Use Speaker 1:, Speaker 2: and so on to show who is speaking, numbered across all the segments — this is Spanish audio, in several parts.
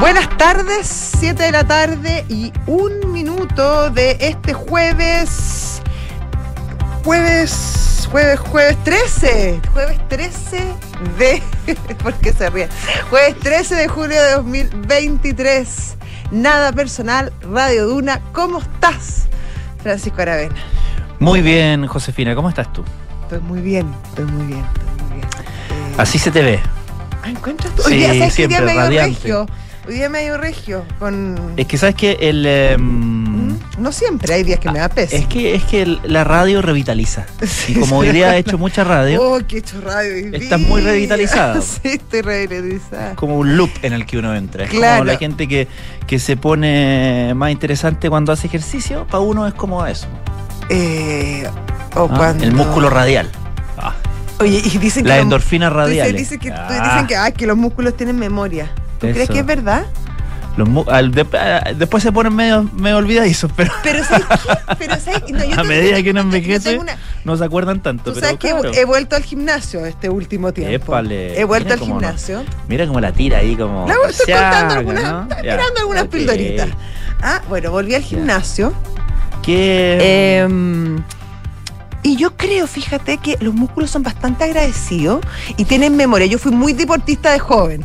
Speaker 1: Buenas tardes, 7 de la tarde y un minuto de este jueves. Jueves, jueves, jueves 13. Jueves 13 de. ¿Por qué se ríe? Jueves 13 de julio de 2023. Nada personal, Radio Duna. ¿Cómo estás, Francisco Aravena?
Speaker 2: Muy bien, Josefina, ¿cómo estás tú?
Speaker 1: Estoy muy bien, estoy muy bien, estoy muy bien. Eh,
Speaker 2: Así se te ve.
Speaker 1: ah, ¿Encuentras tú?
Speaker 2: Sí,
Speaker 1: día
Speaker 2: siempre radiante.
Speaker 1: regio. Hoy día medio regio. Con.
Speaker 2: Es que sabes que el eh,
Speaker 1: ¿Mm? No siempre, hay días que me da peso.
Speaker 2: es que es que el- la radio revitaliza.
Speaker 1: Sí,
Speaker 2: Y como hoy día he hecho mucha radio,
Speaker 1: Oh, qué he hecho radio
Speaker 2: Estás muy revitalizada.
Speaker 1: sí, estoy revitalizada.
Speaker 2: como un loop en el que uno entra. Es
Speaker 1: Claro.
Speaker 2: como la gente que, que se pone más interesante cuando hace ejercicio, para uno es como eso.
Speaker 1: Eh, o
Speaker 2: ¿ah?
Speaker 1: cuando...
Speaker 2: El músculo radial. Ah,
Speaker 1: Oye, y dicen que... los-
Speaker 2: endorfina radial.
Speaker 1: Dicen, dicen que, dicen que, ah, que los músculos tienen memoria. ¿Tú crees que es verdad?
Speaker 2: Los mu- al- de- después se ponen medio, medio olvidadizos, pero
Speaker 1: Pero ¿sabes qué? Pero ¿sabes? No, yo
Speaker 2: a medida que uno envejece,
Speaker 1: una-
Speaker 2: no se acuerdan tanto.
Speaker 1: Tú
Speaker 2: pero
Speaker 1: sabes que he- vuelto al gimnasio este último tiempo.
Speaker 2: Épale.
Speaker 1: He vuelto
Speaker 2: Mira
Speaker 1: al
Speaker 2: no.
Speaker 1: gimnasio.
Speaker 2: Mira cómo la tira ahí como.
Speaker 1: La estoy contando algunas,
Speaker 2: ¿no?
Speaker 1: tirando algunas
Speaker 2: Ok.
Speaker 1: pildoritas. Ah, bueno, volví al gimnasio.
Speaker 2: ¿Qué?
Speaker 1: Em, y yo creo, fíjate, que los músculos son bastante agradecidos y tienen memoria. Yo fui muy deportista de joven.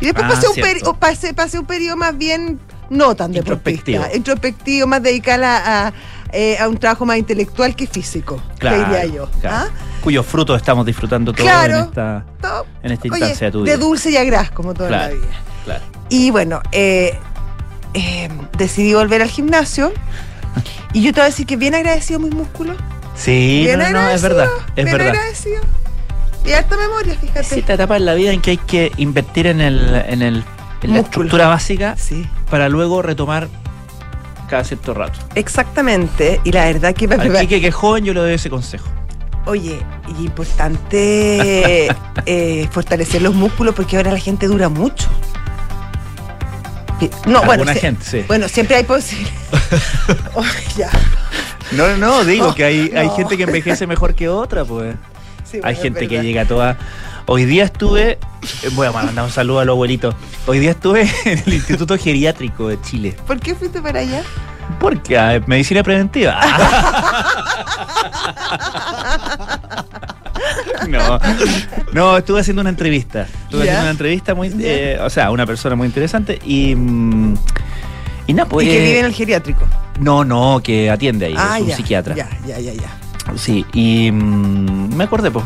Speaker 1: Y después
Speaker 2: Ah,
Speaker 1: pasé, un peri- pasé, pasé un periodo más bien no tan deportista. Introspectivo, más dedicado a, a, eh, a un trabajo más intelectual que físico, te diría yo.
Speaker 2: claro.
Speaker 1: ¿Ah?
Speaker 2: Cuyos frutos estamos disfrutando todos
Speaker 1: Claro.
Speaker 2: en esta,
Speaker 1: No,
Speaker 2: en esta
Speaker 1: oye,
Speaker 2: instancia de tu
Speaker 1: de dulce y a gras, como toda
Speaker 2: Claro.
Speaker 1: la vida.
Speaker 2: Claro.
Speaker 1: Y bueno, eh, eh, decidí volver al gimnasio. Y yo te voy a decir que bien agradecido mis músculos.
Speaker 2: Sí,
Speaker 1: Bien
Speaker 2: no, no, es verdad. Es
Speaker 1: bien
Speaker 2: verdad.
Speaker 1: agradecido. Y harta memoria, fíjate.
Speaker 2: Es esta etapa en la vida en que hay que invertir en, el, en, el, en la estructura básica
Speaker 1: Sí,
Speaker 2: para luego retomar cada cierto rato.
Speaker 1: exactamente. Y la verdad que...
Speaker 2: Al Quique, que es joven, yo le doy ese consejo.
Speaker 1: Oye, y importante eh, fortalecer los músculos porque ahora la gente dura mucho. No, bueno,
Speaker 2: Alguna
Speaker 1: se-
Speaker 2: gente, sí.
Speaker 1: bueno, siempre hay posibilidad. Oh, ya.
Speaker 2: No, no, digo
Speaker 1: No,
Speaker 2: que hay, hay gente que envejece mejor que otra, pues.
Speaker 1: Sí,
Speaker 2: Hay
Speaker 1: bueno,
Speaker 2: gente que llega toda. Hoy día estuve. eh, Voy a mandar un saludo a los abuelitos. Hoy día estuve en el Instituto Geriátrico de Chile.
Speaker 1: ¿Por qué fuiste para allá?
Speaker 2: Porque ah, medicina preventiva. no, no, estuve haciendo una entrevista. Estuve
Speaker 1: ¿Ya?
Speaker 2: haciendo una entrevista muy. Eh, o sea, una persona muy interesante y. mm, y nada, pues.
Speaker 1: y que
Speaker 2: eh,
Speaker 1: vive en el geriátrico.
Speaker 2: No, no, que atiende ahí. es un
Speaker 1: ya,
Speaker 2: psiquiatra.
Speaker 1: Ya, ya, ya, ya.
Speaker 2: Sí, y mm, me acordé, pues.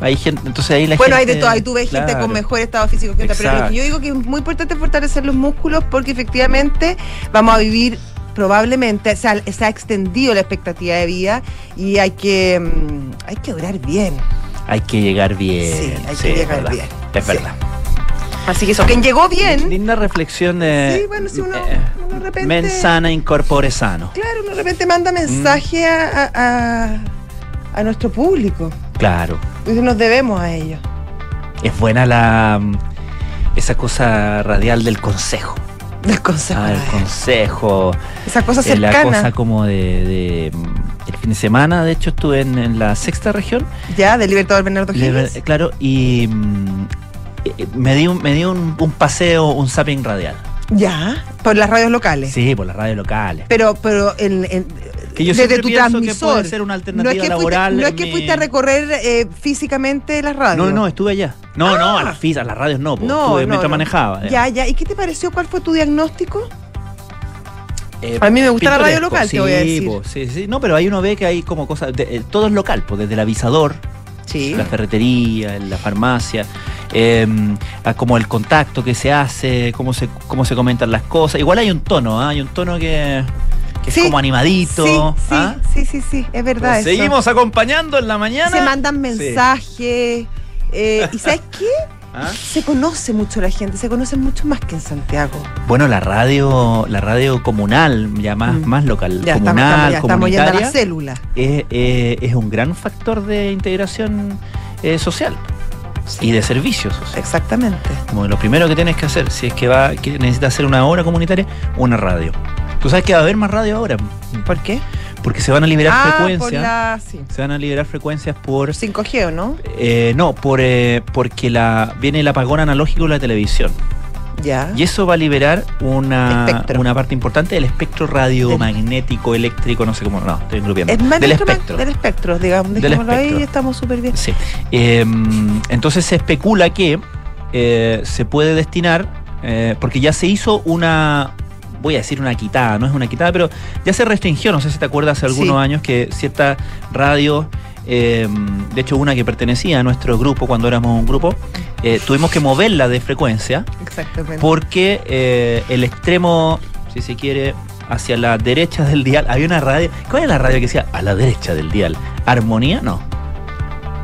Speaker 2: Hay gente, entonces ahí la
Speaker 1: Bueno, hay de todo, ahí tú ves gente con mejor estado físico que otra, pero lo que
Speaker 2: Exacto.
Speaker 1: yo digo que es muy importante fortalecer los músculos porque efectivamente vamos a vivir probablemente, se ha, se ha extendido la expectativa de vida y hay que, mm, hay que durar bien.
Speaker 2: Hay que llegar bien.
Speaker 1: Sí, hay
Speaker 2: sí,
Speaker 1: que llegar
Speaker 2: verdad,
Speaker 1: bien.
Speaker 2: Es
Speaker 1: Sí. Así que eso, quien llegó bien,
Speaker 2: Linda reflexión de.
Speaker 1: Sí, bueno, si uno-
Speaker 2: eh,
Speaker 1: uno de repente-
Speaker 2: Men sana incorpore sano.
Speaker 1: claro, uno de repente manda mensaje a, a- a- a nuestro público.
Speaker 2: Claro.
Speaker 1: Y nos debemos a ellos.
Speaker 2: Es buena la. mm, Esa cosa radial del consejo.
Speaker 1: Del consejo.
Speaker 2: Ah, el consejo.
Speaker 1: Esa cosa
Speaker 2: eh, La
Speaker 1: cercana.
Speaker 2: cosa como de. de, mm, el fin de semana, de hecho, estuve en, en la sexta región.
Speaker 1: Ya, del Libertador Bernardo
Speaker 2: Le-
Speaker 1: Higgins.
Speaker 2: claro, y. me di, un, me di un, un paseo, un zapping radial.
Speaker 1: Ya, por las radios locales.
Speaker 2: Sí, por las radios locales.
Speaker 1: Pero, pero en, en-
Speaker 2: Que yo
Speaker 1: desde tu
Speaker 2: que
Speaker 1: transmisor.
Speaker 2: puede ser una
Speaker 1: no es que fuiste,
Speaker 2: laboral.
Speaker 1: no es
Speaker 2: en
Speaker 1: que
Speaker 2: mi-
Speaker 1: fuiste a recorrer eh, físicamente las radios.
Speaker 2: No, no, estuve allá. No, no, a las a las radios no, po.
Speaker 1: No,
Speaker 2: estuve
Speaker 1: no,
Speaker 2: mientras manejaba.
Speaker 1: Ya, ya. ¿Y qué te pareció? ¿Cuál fue tu diagnóstico?
Speaker 2: Eh,
Speaker 1: A mí me gusta la radio local, te voy a
Speaker 2: sí,
Speaker 1: decir.
Speaker 2: po, sí, sí. No, pero ahí uno ve que hay como cosas. de- eh, todo es local, pues desde el avisador,
Speaker 1: Sí.
Speaker 2: la ferretería, la farmacia, eh, a como el contacto que se hace, cómo se, cómo se comentan las cosas. Igual hay un tono, ¿ah? hay un tono que, que
Speaker 1: Sí,
Speaker 2: es como animadito.
Speaker 1: Sí, sí,
Speaker 2: ¿ah?
Speaker 1: sí, sí, sí, es verdad. Eso.
Speaker 2: seguimos acompañando en la mañana.
Speaker 1: Se mandan mensajes. eh, ¿Y sabes qué?
Speaker 2: ¿Ah?
Speaker 1: Se conoce mucho la gente, se conoce mucho más que en Santiago.
Speaker 2: Bueno, la radio, la radio comunal, ya más,
Speaker 1: Mm.
Speaker 2: más local,
Speaker 1: Ya
Speaker 2: comunal,
Speaker 1: estamos, ya estamos yendo a la
Speaker 2: comunitaria,
Speaker 1: célula.
Speaker 2: es, eh, es un gran factor de integración eh, social y de servicios.
Speaker 1: Exactamente.
Speaker 2: Como lo primero que tienes que hacer, si es que va, que necesitas hacer una obra comunitaria, una radio. Tú sabes que va a haber más radio ahora,
Speaker 1: ¿Por qué?
Speaker 2: porque se van a liberar
Speaker 1: ah,
Speaker 2: frecuencias.
Speaker 1: la... Sí.
Speaker 2: Se van a liberar frecuencias por
Speaker 1: 5G, ¿o no?
Speaker 2: eh, no, por eh, porque la viene el apagón analógico de la televisión.
Speaker 1: Ya.
Speaker 2: Y eso va a liberar una,
Speaker 1: Espectro.
Speaker 2: una parte importante del espectro radiomagnético, eléctrico, no sé cómo, no, estoy engrupiendo.
Speaker 1: Es
Speaker 2: del espectro.
Speaker 1: Del espectro, digamos.
Speaker 2: Del
Speaker 1: Dejémoslo ahí
Speaker 2: espectro.
Speaker 1: y estamos súper bien.
Speaker 2: Sí. Eh, entonces se especula que eh, se puede destinar, eh, porque ya se hizo una, voy a decir una quitada, no es una quitada, pero ya se restringió, no sé si te acuerdas hace algunos
Speaker 1: Sí.
Speaker 2: años que ciertas radios, eh, de hecho una que pertenecía a nuestro grupo cuando éramos un grupo, eh, tuvimos que moverla de frecuencia
Speaker 1: Exactamente.
Speaker 2: porque eh, el extremo, si se quiere, hacia la derecha del dial, había una radio, ¿cuál era la radio que decía a la derecha del dial? ¿Armonía? No.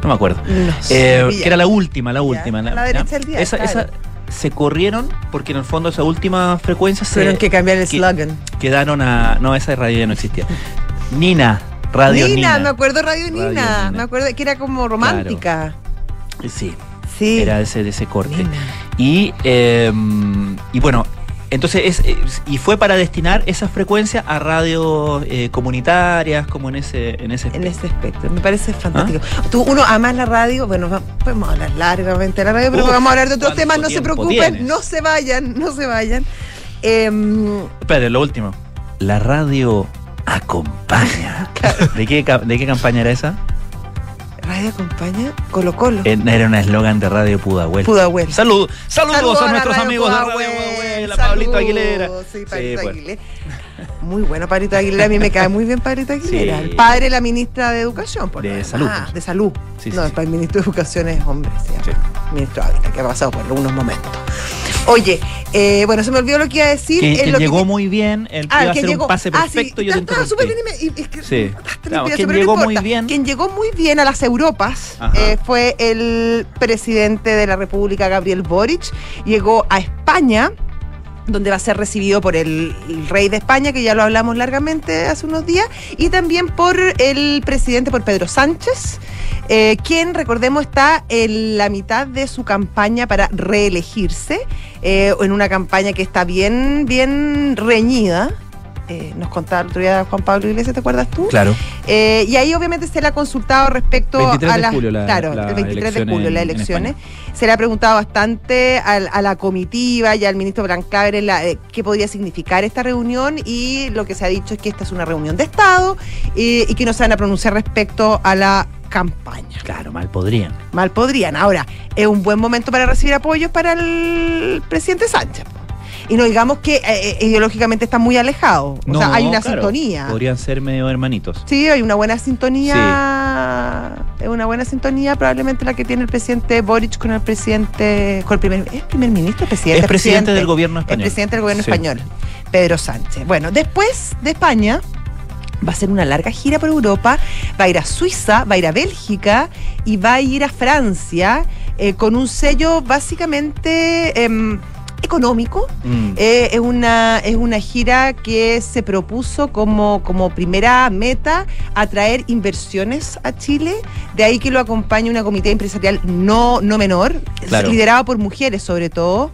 Speaker 2: No me acuerdo.
Speaker 1: No
Speaker 2: Eh,
Speaker 1: sé.
Speaker 2: que era la última, la última.
Speaker 1: a la derecha del dial,
Speaker 2: Esa,
Speaker 1: claro.
Speaker 2: esa se corrieron porque en el fondo esa última frecuencia se
Speaker 1: Tuvieron que cambiar el
Speaker 2: que-
Speaker 1: slogan.
Speaker 2: quedaron a. No, esa radio ya no existía. Nina, Radio
Speaker 1: Nina,
Speaker 2: Nina.
Speaker 1: me acuerdo Radio
Speaker 2: Radio
Speaker 1: Nina.
Speaker 2: Nina.
Speaker 1: Me acuerdo que era como romántica.
Speaker 2: Sí,
Speaker 1: Sí.
Speaker 2: era ese, de ese corte.
Speaker 1: Nina.
Speaker 2: Y, eh, y bueno, entonces es, es- y fue para destinar esa frecuencia a radios eh, comunitarias, como en ese, en ese
Speaker 1: En
Speaker 2: espectro.
Speaker 1: ese espectro. Me parece fantástico.
Speaker 2: ¿Ah?
Speaker 1: Tú, uno ama la radio. Bueno, podemos hablar largamente de la radio, pero
Speaker 2: Uf,
Speaker 1: vamos a hablar de otros
Speaker 2: ¿cuánto
Speaker 1: temas. No se preocupen.
Speaker 2: tienes?
Speaker 1: No se vayan. No se vayan. Em,
Speaker 2: Espérate, lo último. La radio acompaña. ¿De qué, ¿De qué campaña era esa?
Speaker 1: radio acompaña Colo Colo.
Speaker 2: Era un eslogan de Radio Pudahuel.
Speaker 1: Pudahuel.
Speaker 2: Salud, saludos,
Speaker 1: Saludos
Speaker 2: a nuestros
Speaker 1: Radio
Speaker 2: amigos de Radio
Speaker 1: Pudahuel.
Speaker 2: Pudahuel, a Pablito Aguilera.
Speaker 1: Sí, Pablito
Speaker 2: pues.
Speaker 1: Aguilera. Muy bueno, Pablito Aguilera. A mí me cae muy bien Pablito Aguilera.
Speaker 2: Sí.
Speaker 1: El padre de la ministra de Educación. Por
Speaker 2: De salud,
Speaker 1: Ah, de salud. No, el ministro de Educación es hombre, se llama.
Speaker 2: Sí.
Speaker 1: Ministro Ávila, que ha pasado por algunos momentos. Oye, eh, bueno, se me olvidó lo que iba a decir.
Speaker 2: Que, que
Speaker 1: lo
Speaker 2: llegó muy bien, él
Speaker 1: Ah,
Speaker 2: iba a
Speaker 1: que
Speaker 2: hacer
Speaker 1: llegó.
Speaker 2: un pase
Speaker 1: Ah, sí,
Speaker 2: perfecto y yo te
Speaker 1: súper bien y me- y es que-
Speaker 2: Sí. Claro, quien llegó muy bien.
Speaker 1: Quien llegó muy bien a las Europas eh, fue el presidente de la República, Gabriel Boric. Llegó a España donde va a ser recibido por el, rey de España, que ya lo hablamos largamente hace unos días, y también por el presidente, por Pedro Sánchez, eh, quien, recordemos, está en la mitad de su campaña para reelegirse, eh, en una campaña que está bien, bien reñida. Eh, nos contaba el otro día Juan Pablo Iglesias, ¿te acuerdas tú?
Speaker 2: Claro.
Speaker 1: Eh, y ahí obviamente se le ha consultado respecto
Speaker 2: 23
Speaker 1: a
Speaker 2: de
Speaker 1: las
Speaker 2: julio la-
Speaker 1: claro,
Speaker 2: la
Speaker 1: el 23 de julio
Speaker 2: en-
Speaker 1: las elecciones. Se le ha preguntado bastante a, la comitiva y al ministro en la- eh, qué podría significar esta reunión y lo que se ha dicho es que esta es una reunión de Estado eh, y que no se van a pronunciar respecto a la campaña.
Speaker 2: Claro, mal podrían.
Speaker 1: Mal podrían. Ahora, es un buen momento para recibir apoyos para el presidente Sánchez. Y no digamos que eh, eh, ideológicamente está muy alejado. O sea, hay una
Speaker 2: claro,
Speaker 1: sintonía.
Speaker 2: Podrían ser medio hermanitos.
Speaker 1: Sí, hay una buena sintonía. Es una buena sintonía, probablemente la que tiene el presidente Boric con el presidente. Con el primer, ¿Es primer ministro? Presidente,
Speaker 2: es presidente del gobierno
Speaker 1: El
Speaker 2: español.
Speaker 1: presidente del gobierno
Speaker 2: Sí.
Speaker 1: español, Pedro Sánchez. Bueno, después de España. Va a hacer una larga gira por Europa, va a ir a Suiza, va a ir a Bélgica y va a ir a Francia eh, con un sello básicamente em, económico,
Speaker 2: Mm.
Speaker 1: eh, es, una, es una gira que se propuso como, como primera meta atraer inversiones a Chile. De ahí que lo acompaña una comité empresarial no, no menor,
Speaker 2: Claro.
Speaker 1: liderado por mujeres sobre todo.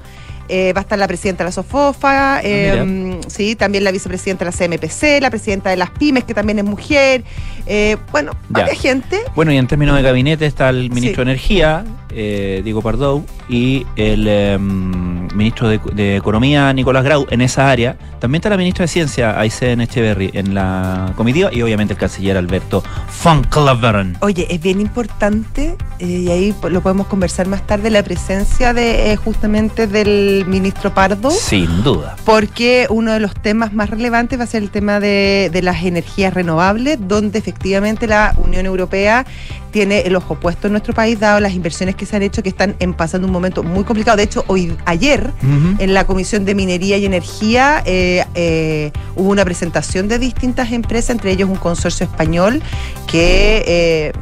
Speaker 1: Eh, va a estar la presidenta de la SOFOFA, eh,
Speaker 2: mira.
Speaker 1: sí, también la vicepresidenta de la CMPC, la presidenta de las pymes, que también es mujer. Eh, bueno, varias gente.
Speaker 2: Bueno, y en términos de gabinete está el ministro
Speaker 1: Sí.
Speaker 2: de Energía, eh, Diego Pardou, y el em, ministro de, de Economía, Nicolás Grau, en esa área. También está la ministra de Ciencia, Aysén Echeverry, en la comitiva, y obviamente el canciller Alberto von Claveren.
Speaker 1: Oye, es bien importante, y ahí lo podemos conversar más tarde, la presencia de justamente del ministro Pardo.
Speaker 2: Sin duda.
Speaker 1: Porque uno de los temas más relevantes va a ser el tema de, de las energías renovables, donde efectivamente la Unión Europea tiene el ojo puesto en nuestro país, dado las inversiones que se han hecho, que están en- pasando un momento muy complicado. De hecho, hoy, ayer, en la Comisión de Minería y Energía eh, eh, hubo una presentación de distintas empresas, entre ellos un consorcio español que eh,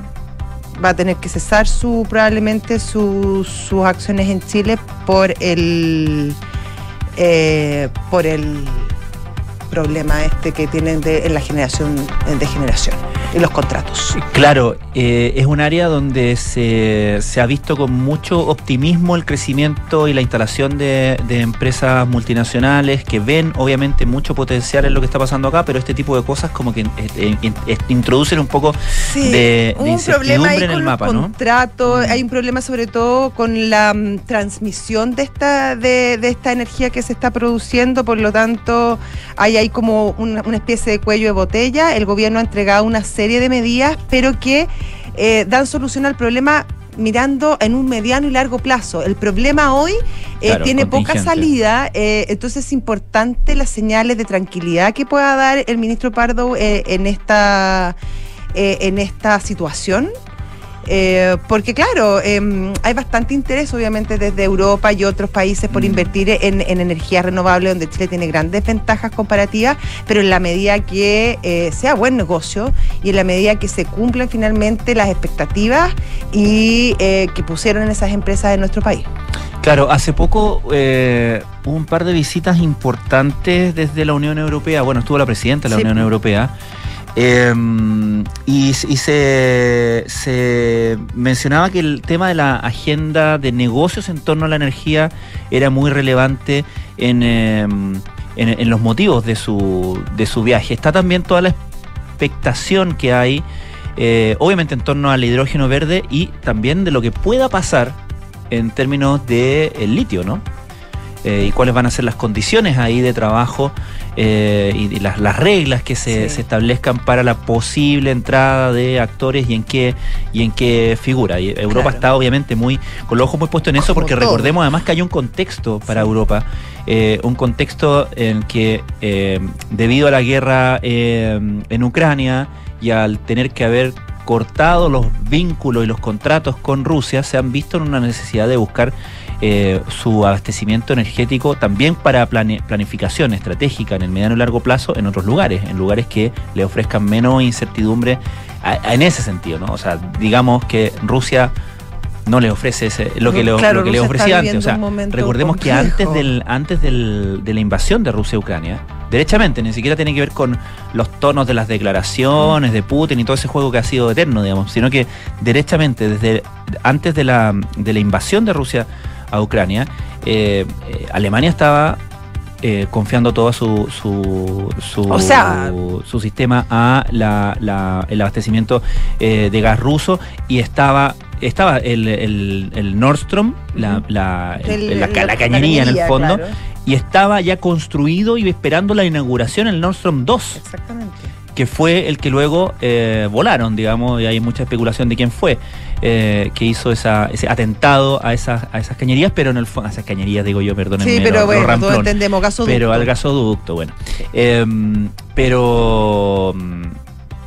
Speaker 1: va a tener que cesar su probablemente su- sus acciones en Chile por el eh, por el problema este que tienen de, en la generación de generación. Los contratos.
Speaker 2: Claro, eh, es un área donde se, se, ha visto con mucho optimismo el crecimiento y la instalación de, de, empresas multinacionales que ven obviamente mucho potencial en lo que está pasando acá, pero este tipo de cosas como que eh, eh, introducen un poco
Speaker 1: sí,
Speaker 2: de, de
Speaker 1: un problema ahí
Speaker 2: en
Speaker 1: con
Speaker 2: el mapa,
Speaker 1: contratos, hay un problema sobre todo con la mm, transmisión de esta, de, de esta energía que se está produciendo, por lo tanto hay ahí como una, una especie de cuello de botella, el gobierno ha entregado una serie de medidas, pero que eh, dan solución al problema mirando en un mediano y largo plazo. El problema hoy eh,
Speaker 2: Claro,
Speaker 1: tiene poca salida, eh, entonces es importante las señales de tranquilidad que pueda dar el ministro Pardo eh, en esta en esta situación. Eh, porque claro, eh, hay bastante interés obviamente desde Europa y otros países por
Speaker 2: Mm.
Speaker 1: invertir en, en energía renovable, donde Chile tiene grandes ventajas comparativas, pero en la medida que eh, sea buen negocio y en la medida que se cumplan finalmente las expectativas y eh, que pusieron esas empresas en nuestro país.
Speaker 2: Claro, hace poco eh, hubo un par de visitas importantes desde la Unión Europea. Bueno, estuvo la presidenta de la
Speaker 1: Sí.
Speaker 2: Unión Europea. Eh, y y se, mencionaba que el tema de la agenda de negocios en torno a la energía era muy relevante en, eh, en, en los motivos de su, de su viaje. Está también toda la expectación que hay, eh, obviamente en torno al hidrógeno verde y también de lo que pueda pasar en términos de el litio, ¿no? Eh, y cuáles van a ser las condiciones ahí de trabajo eh, y, y las, las reglas que se,
Speaker 1: Sí.
Speaker 2: se establezcan para la posible entrada de actores y en qué y en qué figura. Y Europa
Speaker 1: Claro.
Speaker 2: está obviamente muy con los ojos muy puestos en eso
Speaker 1: Como
Speaker 2: porque
Speaker 1: todo.
Speaker 2: recordemos además que hay un contexto para
Speaker 1: Sí.
Speaker 2: Europa, eh, un contexto en que debido a la guerra en Ucrania y al tener que haber cortado los vínculos y los contratos con Rusia, se han visto en una necesidad de buscar eh, su abastecimiento energético también para plane- planificación estratégica en el mediano y largo plazo en otros lugares, en lugares que le ofrezcan menos incertidumbre a- a- en ese sentido, ¿no? O sea, digamos que Rusia no le ofrece ese- lo que, le,
Speaker 1: Claro,
Speaker 2: lo que le ofrecía antes. O sea, recordemos que antes del antes del- de la invasión de Rusia a Ucrania, derechamente, ni siquiera tiene que ver con los tonos de las declaraciones de Putin y todo ese juego que ha sido eterno, digamos, sino que derechamente, desde antes de la, de la invasión de Rusia a Ucrania, eh, eh, Alemania estaba eh, confiando todo su, su, su,
Speaker 1: O sea-
Speaker 2: su sistema a la- la- el abastecimiento eh, de gas ruso y estaba estaba el, el, el Nordstrom, la, la, el- la, ca- la
Speaker 1: la
Speaker 2: cañería en el fondo,
Speaker 1: claro.
Speaker 2: y estaba ya construido y esperando la inauguración el Nordstrom 2
Speaker 1: Exactamente.
Speaker 2: Que fue el que luego eh, volaron, digamos, y hay mucha especulación de quién fue, eh, que hizo esa, ese atentado a esas, a esas cañerías, pero en el fondo, a esas cañerías digo yo, perdónenme,
Speaker 1: Sí, pero
Speaker 2: lo
Speaker 1: bueno, todos
Speaker 2: ramplón.
Speaker 1: entendemos gasoducto.
Speaker 2: pero al gasoducto, bueno. Em, pero,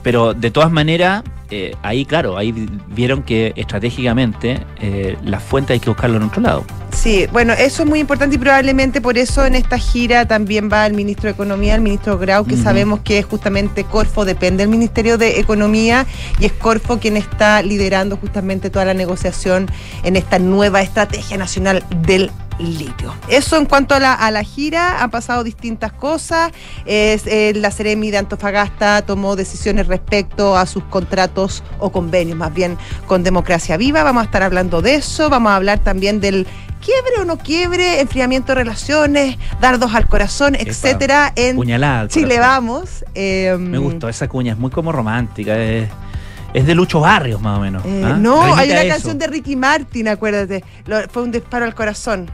Speaker 2: pero de todas maneras, eh, ahí claro, ahí vi- vieron que estratégicamente eh, la fuente hay que buscarlo en otro lado.
Speaker 1: Sí, bueno, eso es muy importante y probablemente por eso en esta gira también va el ministro de Economía, el ministro Grau, que sabemos que justamente Corfo depende del Ministerio de Economía y es Corfo quien está liderando justamente toda la negociación en esta nueva estrategia nacional del litio. Eso en cuanto a la, a la gira, han pasado distintas cosas. Es, eh, la Ceremi de Antofagasta tomó decisiones respecto a sus contratos o convenios, más bien con Democracia Viva. Vamos a estar hablando de eso. Vamos a hablar también del quiebre o no quiebre, enfriamiento de relaciones, dardos al corazón,
Speaker 2: Epa,
Speaker 1: etcétera, en
Speaker 2: Puñalada. al
Speaker 1: Chile. Vamos. Eh,
Speaker 2: Me gustó esa cuña, es muy como romántica, es, es de Lucho Barrios más o menos.
Speaker 1: eh,
Speaker 2: ¿ah?
Speaker 1: no, hay una canción de Ricky Martin, acuérdate. Lo- fue un disparo al corazón.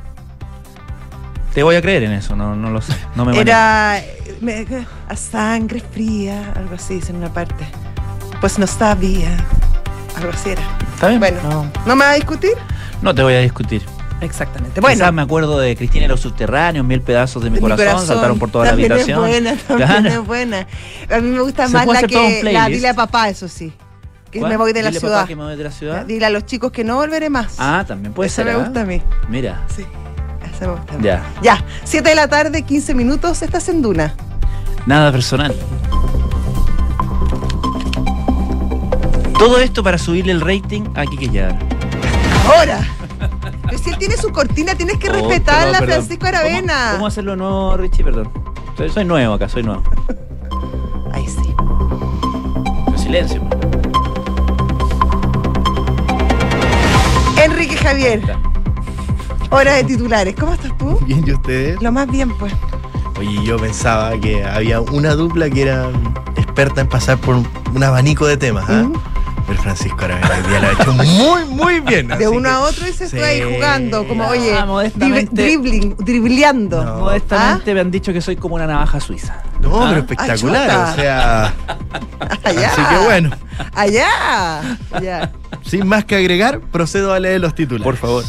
Speaker 2: Te voy a creer en eso, no, no lo sé. No me manejo.
Speaker 1: Era eh, me- a sangre fría, algo así, en una parte. Pues no sabía. Algo así era.
Speaker 2: ¿Está bien?
Speaker 1: Bueno.
Speaker 2: No,
Speaker 1: ¿No me va a discutir?
Speaker 2: no te voy a discutir.
Speaker 1: Exactamente.
Speaker 2: Bueno.
Speaker 1: Bueno,
Speaker 2: me acuerdo de Cristina y los subterráneos, mil pedazos de mi,
Speaker 1: de mi
Speaker 2: corazón, saltaron por toda la habitación.
Speaker 1: Es buena, también
Speaker 2: Claro.
Speaker 1: es buena. A mí me gusta
Speaker 2: Se
Speaker 1: más la que la dile a papá, eso sí. Que me voy de la ciudad.
Speaker 2: que me voy de la ciudad.
Speaker 1: Dile a los chicos que no volveré más.
Speaker 2: Ah, también puede
Speaker 1: Esa
Speaker 2: ser.
Speaker 1: me
Speaker 2: ¿ah?
Speaker 1: gusta a mí.
Speaker 2: Mira,
Speaker 1: Sí. Me
Speaker 2: ya.
Speaker 1: Ya, 7 de la tarde, 15 minutos, estás en Duna.
Speaker 2: Nada personal. Todo esto para subirle el rating a Kike Yadar.
Speaker 1: Ahora. Pero si él tiene su cortina, tienes que
Speaker 2: Oh,
Speaker 1: respetarla,
Speaker 2: perdón, perdón.
Speaker 1: Francisco Aravena.
Speaker 2: ¿Cómo, cómo hacerlo nuevo, Richie? Perdón. Soy, soy nuevo acá, soy nuevo.
Speaker 1: Ahí sí.
Speaker 2: Pero silencio.
Speaker 1: Enrique Javier, hora de titulares. ¿Cómo estás tú?
Speaker 3: Bien, ¿y ustedes?
Speaker 1: Lo más bien, pues.
Speaker 3: Oye, yo pensaba que había una dupla que era experta en pasar por un, abanico de temas, ¿ah? El Francisco Aravena hoy día lo ha hecho muy, muy bien.
Speaker 1: De uno
Speaker 3: que-
Speaker 1: a otro y se
Speaker 3: Sí.
Speaker 1: fue ahí jugando, como,
Speaker 2: Ah,
Speaker 1: oye, dribbling, dribleando.
Speaker 3: No.
Speaker 2: Modestamente me han dicho que soy como una navaja suiza.
Speaker 3: No,
Speaker 2: Ah.
Speaker 3: pero espectacular,
Speaker 1: chuta.
Speaker 3: o sea.
Speaker 1: Allá.
Speaker 3: Así que bueno,
Speaker 1: Allá. Allá.
Speaker 3: sin más que agregar, procedo a leer los titulares.
Speaker 2: Por favor.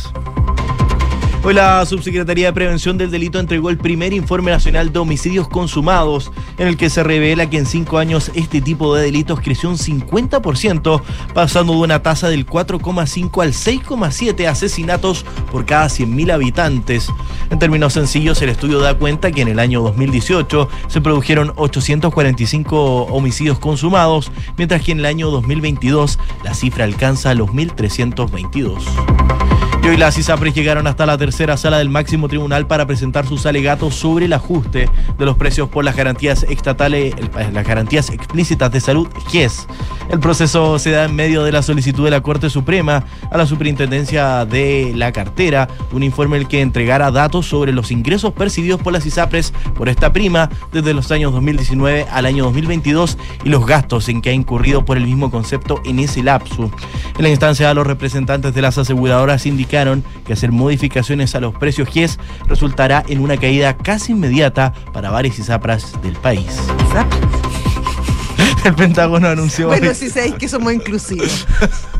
Speaker 3: Hoy la Subsecretaría de Prevención del Delito entregó el primer informe nacional de homicidios consumados, en el que se revela que en cinco años este tipo de delitos creció un 50%, pasando de una tasa del 4,5 al 6,7 asesinatos por cada 100.000 habitantes. En términos sencillos, el estudio da cuenta que en el año 2018 se produjeron 845 homicidios consumados, mientras que en el año 2022 la cifra alcanza los 1.322. Y hoy las ISAPRES llegaron hasta la tercera sala del máximo tribunal para presentar sus alegatos sobre el ajuste de los precios por las garantías estatales, el- las garantías explícitas de salud, GES. El proceso se da en medio de la solicitud de la Corte Suprema a la Superintendencia de la Cartera, un informe en el que entregara datos sobre los ingresos percibidos por las ISAPRES por esta prima desde los años 2019 al año 2022 y los gastos en que ha incurrido por el mismo concepto en ese lapso. En la instancia, los representantes de las aseguradoras indicaron que hacer modificaciones a los precios GIES resultará en una caída casi inmediata para varias ISAPRAS del país. El Pentágono anunció
Speaker 1: Bueno,
Speaker 3: hoy-
Speaker 1: si sabéis que somos inclusivos.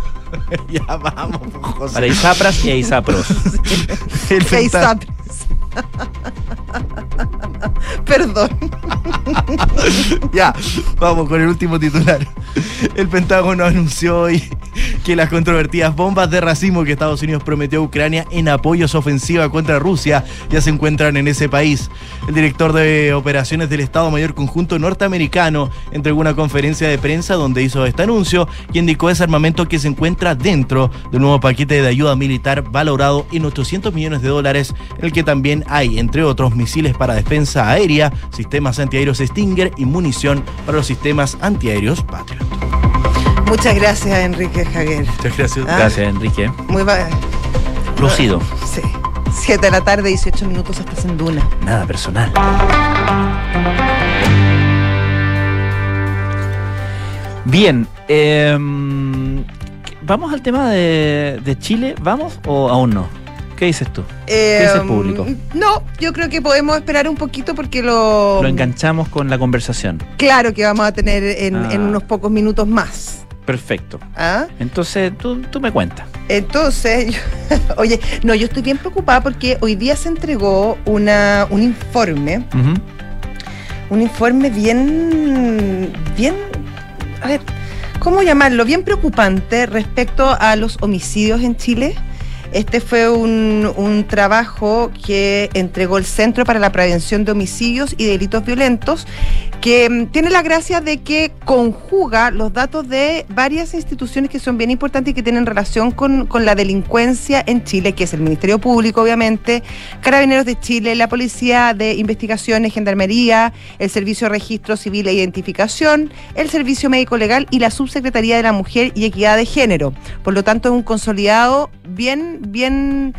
Speaker 3: ya vamos, José.
Speaker 2: Para Isapras y Isapros.
Speaker 3: El
Speaker 1: Seis
Speaker 3: Pentá-
Speaker 1: sapres. Perdón.
Speaker 3: Ya, vamos con el último titular. El Pentágono anunció hoy que las controvertidas bombas de racimo que Estados Unidos prometió a Ucrania en apoyo a su ofensiva contra Rusia ya se encuentran en ese país. El director de operaciones del Estado Mayor Conjunto norteamericano entregó una conferencia de prensa donde hizo este anuncio y indicó ese armamento que se encuentra dentro del nuevo paquete de ayuda militar valorado en 800 millones de dólares, en el que también hay, entre otros, misiles para defensa aérea, sistemas antiaéreos Stinger y munición para los sistemas antiaéreos Patriot.
Speaker 1: Muchas gracias, Enrique Javier.
Speaker 3: Muchas gracias.
Speaker 1: Ah.
Speaker 2: Gracias, Enrique.
Speaker 1: Muy
Speaker 2: Lucido.
Speaker 1: Sí. 7 de la tarde, 18 minutos, estás en Duna.
Speaker 2: Nada personal. Bien, em, vamos al tema de, de Chile, ¿vamos o aún no? ¿Qué dices tú?
Speaker 1: Eh,
Speaker 2: dice el público?
Speaker 1: No, yo creo que podemos esperar un poquito porque lo.
Speaker 2: Lo enganchamos con la conversación.
Speaker 1: Claro que vamos a tener en,
Speaker 2: Ah.
Speaker 1: en unos pocos minutos más.
Speaker 2: Perfecto.
Speaker 1: ¿ah?
Speaker 2: Entonces, tú, tú me cuentas.
Speaker 1: Entonces, yo- oye, no, yo estoy bien preocupada porque hoy día se entregó una, un informe, un informe bien, bien, a ver, ¿cómo llamarlo? Bien preocupante respecto a los homicidios en Chile. Este fue un, un trabajo que entregó el Centro para la Prevención de Homicidios y Delitos Violentos, que mm, tiene la gracia de que conjuga los datos de varias instituciones que son bien importantes y que tienen relación con, con la delincuencia en Chile, que es el Ministerio Público, obviamente, Carabineros de Chile, la Policía de Investigaciones, Gendarmería, el Servicio de Registro Civil e Identificación, el Servicio Médico Legal y la Subsecretaría de la Mujer y Equidad de Género. Por lo tanto, es un consolidado bien, bien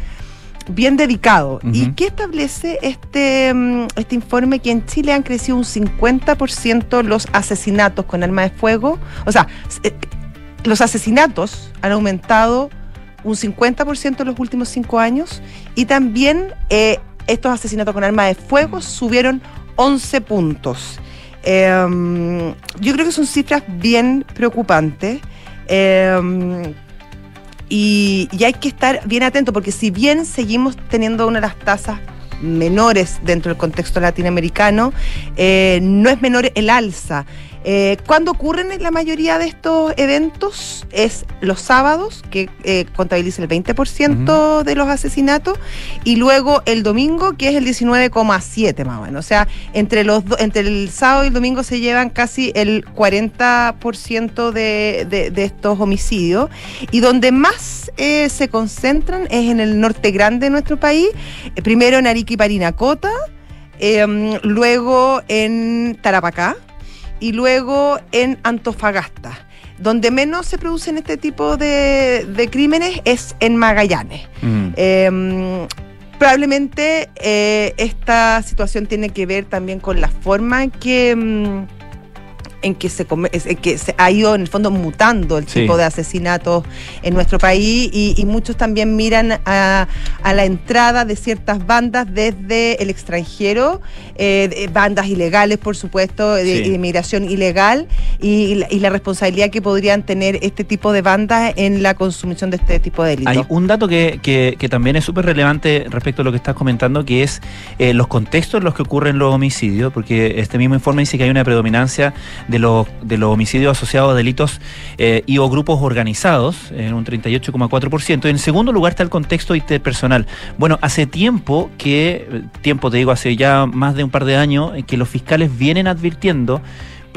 Speaker 1: bien dedicado. ¿Y qué establece este, mm, este informe? Que en Chile han crecido un 50% los asesinatos con arma de fuego. O sea, eh, los asesinatos han aumentado un 50% en los últimos cinco años y también eh, estos asesinatos con arma de fuego subieron 11 puntos. Eh, yo creo que son cifras bien preocupantes. Eh, y, y hay que estar bien atento porque si bien seguimos teniendo una de las tasas menores dentro del contexto latinoamericano, eh, no es menor el alza. Eh, ¿Cuándo ocurren la mayoría de estos eventos? Es los sábados, que eh, contabiliza el 20% de los asesinatos, y luego el domingo, que es el 19,7 más o menos. O sea, entre, los do- entre el sábado y el domingo se llevan casi el 40% de, de, de estos homicidios. Y donde más eh, se concentran es en el norte grande de nuestro país, eh, primero en Arica y Parinacota, eh, luego en Tarapacá y luego en Antofagasta. donde menos se producen este tipo de, de crímenes es en Magallanes.
Speaker 2: Mm.
Speaker 1: Eh, probablemente eh, esta situación tiene que ver también con la forma en que... en que se, come- es- en que se ha ido en el fondo mutando el
Speaker 2: Sí.
Speaker 1: tipo de asesinatos en nuestro país y, y muchos también miran a, a la entrada de ciertas bandas desde el extranjero, eh, bandas ilegales por supuesto, de,
Speaker 2: Sí.
Speaker 1: de inmigración ilegal y, y la, y la responsabilidad que podrían tener este tipo de bandas en la consumición de este tipo de delitos.
Speaker 2: Hay un dato que, que- que también es súper relevante respecto a lo que estás comentando, que es eh, los contextos en los que ocurren los homicidios, porque este mismo informe dice que hay una predominancia de los, de los homicidios asociados a delitos eh, y o grupos organizados, en un 38,4%. Y en segundo lugar está el contexto interpersonal. Bueno, hace tiempo que, eh, tiempo te digo, hace ya más de un par de años, eh, que los fiscales vienen advirtiendo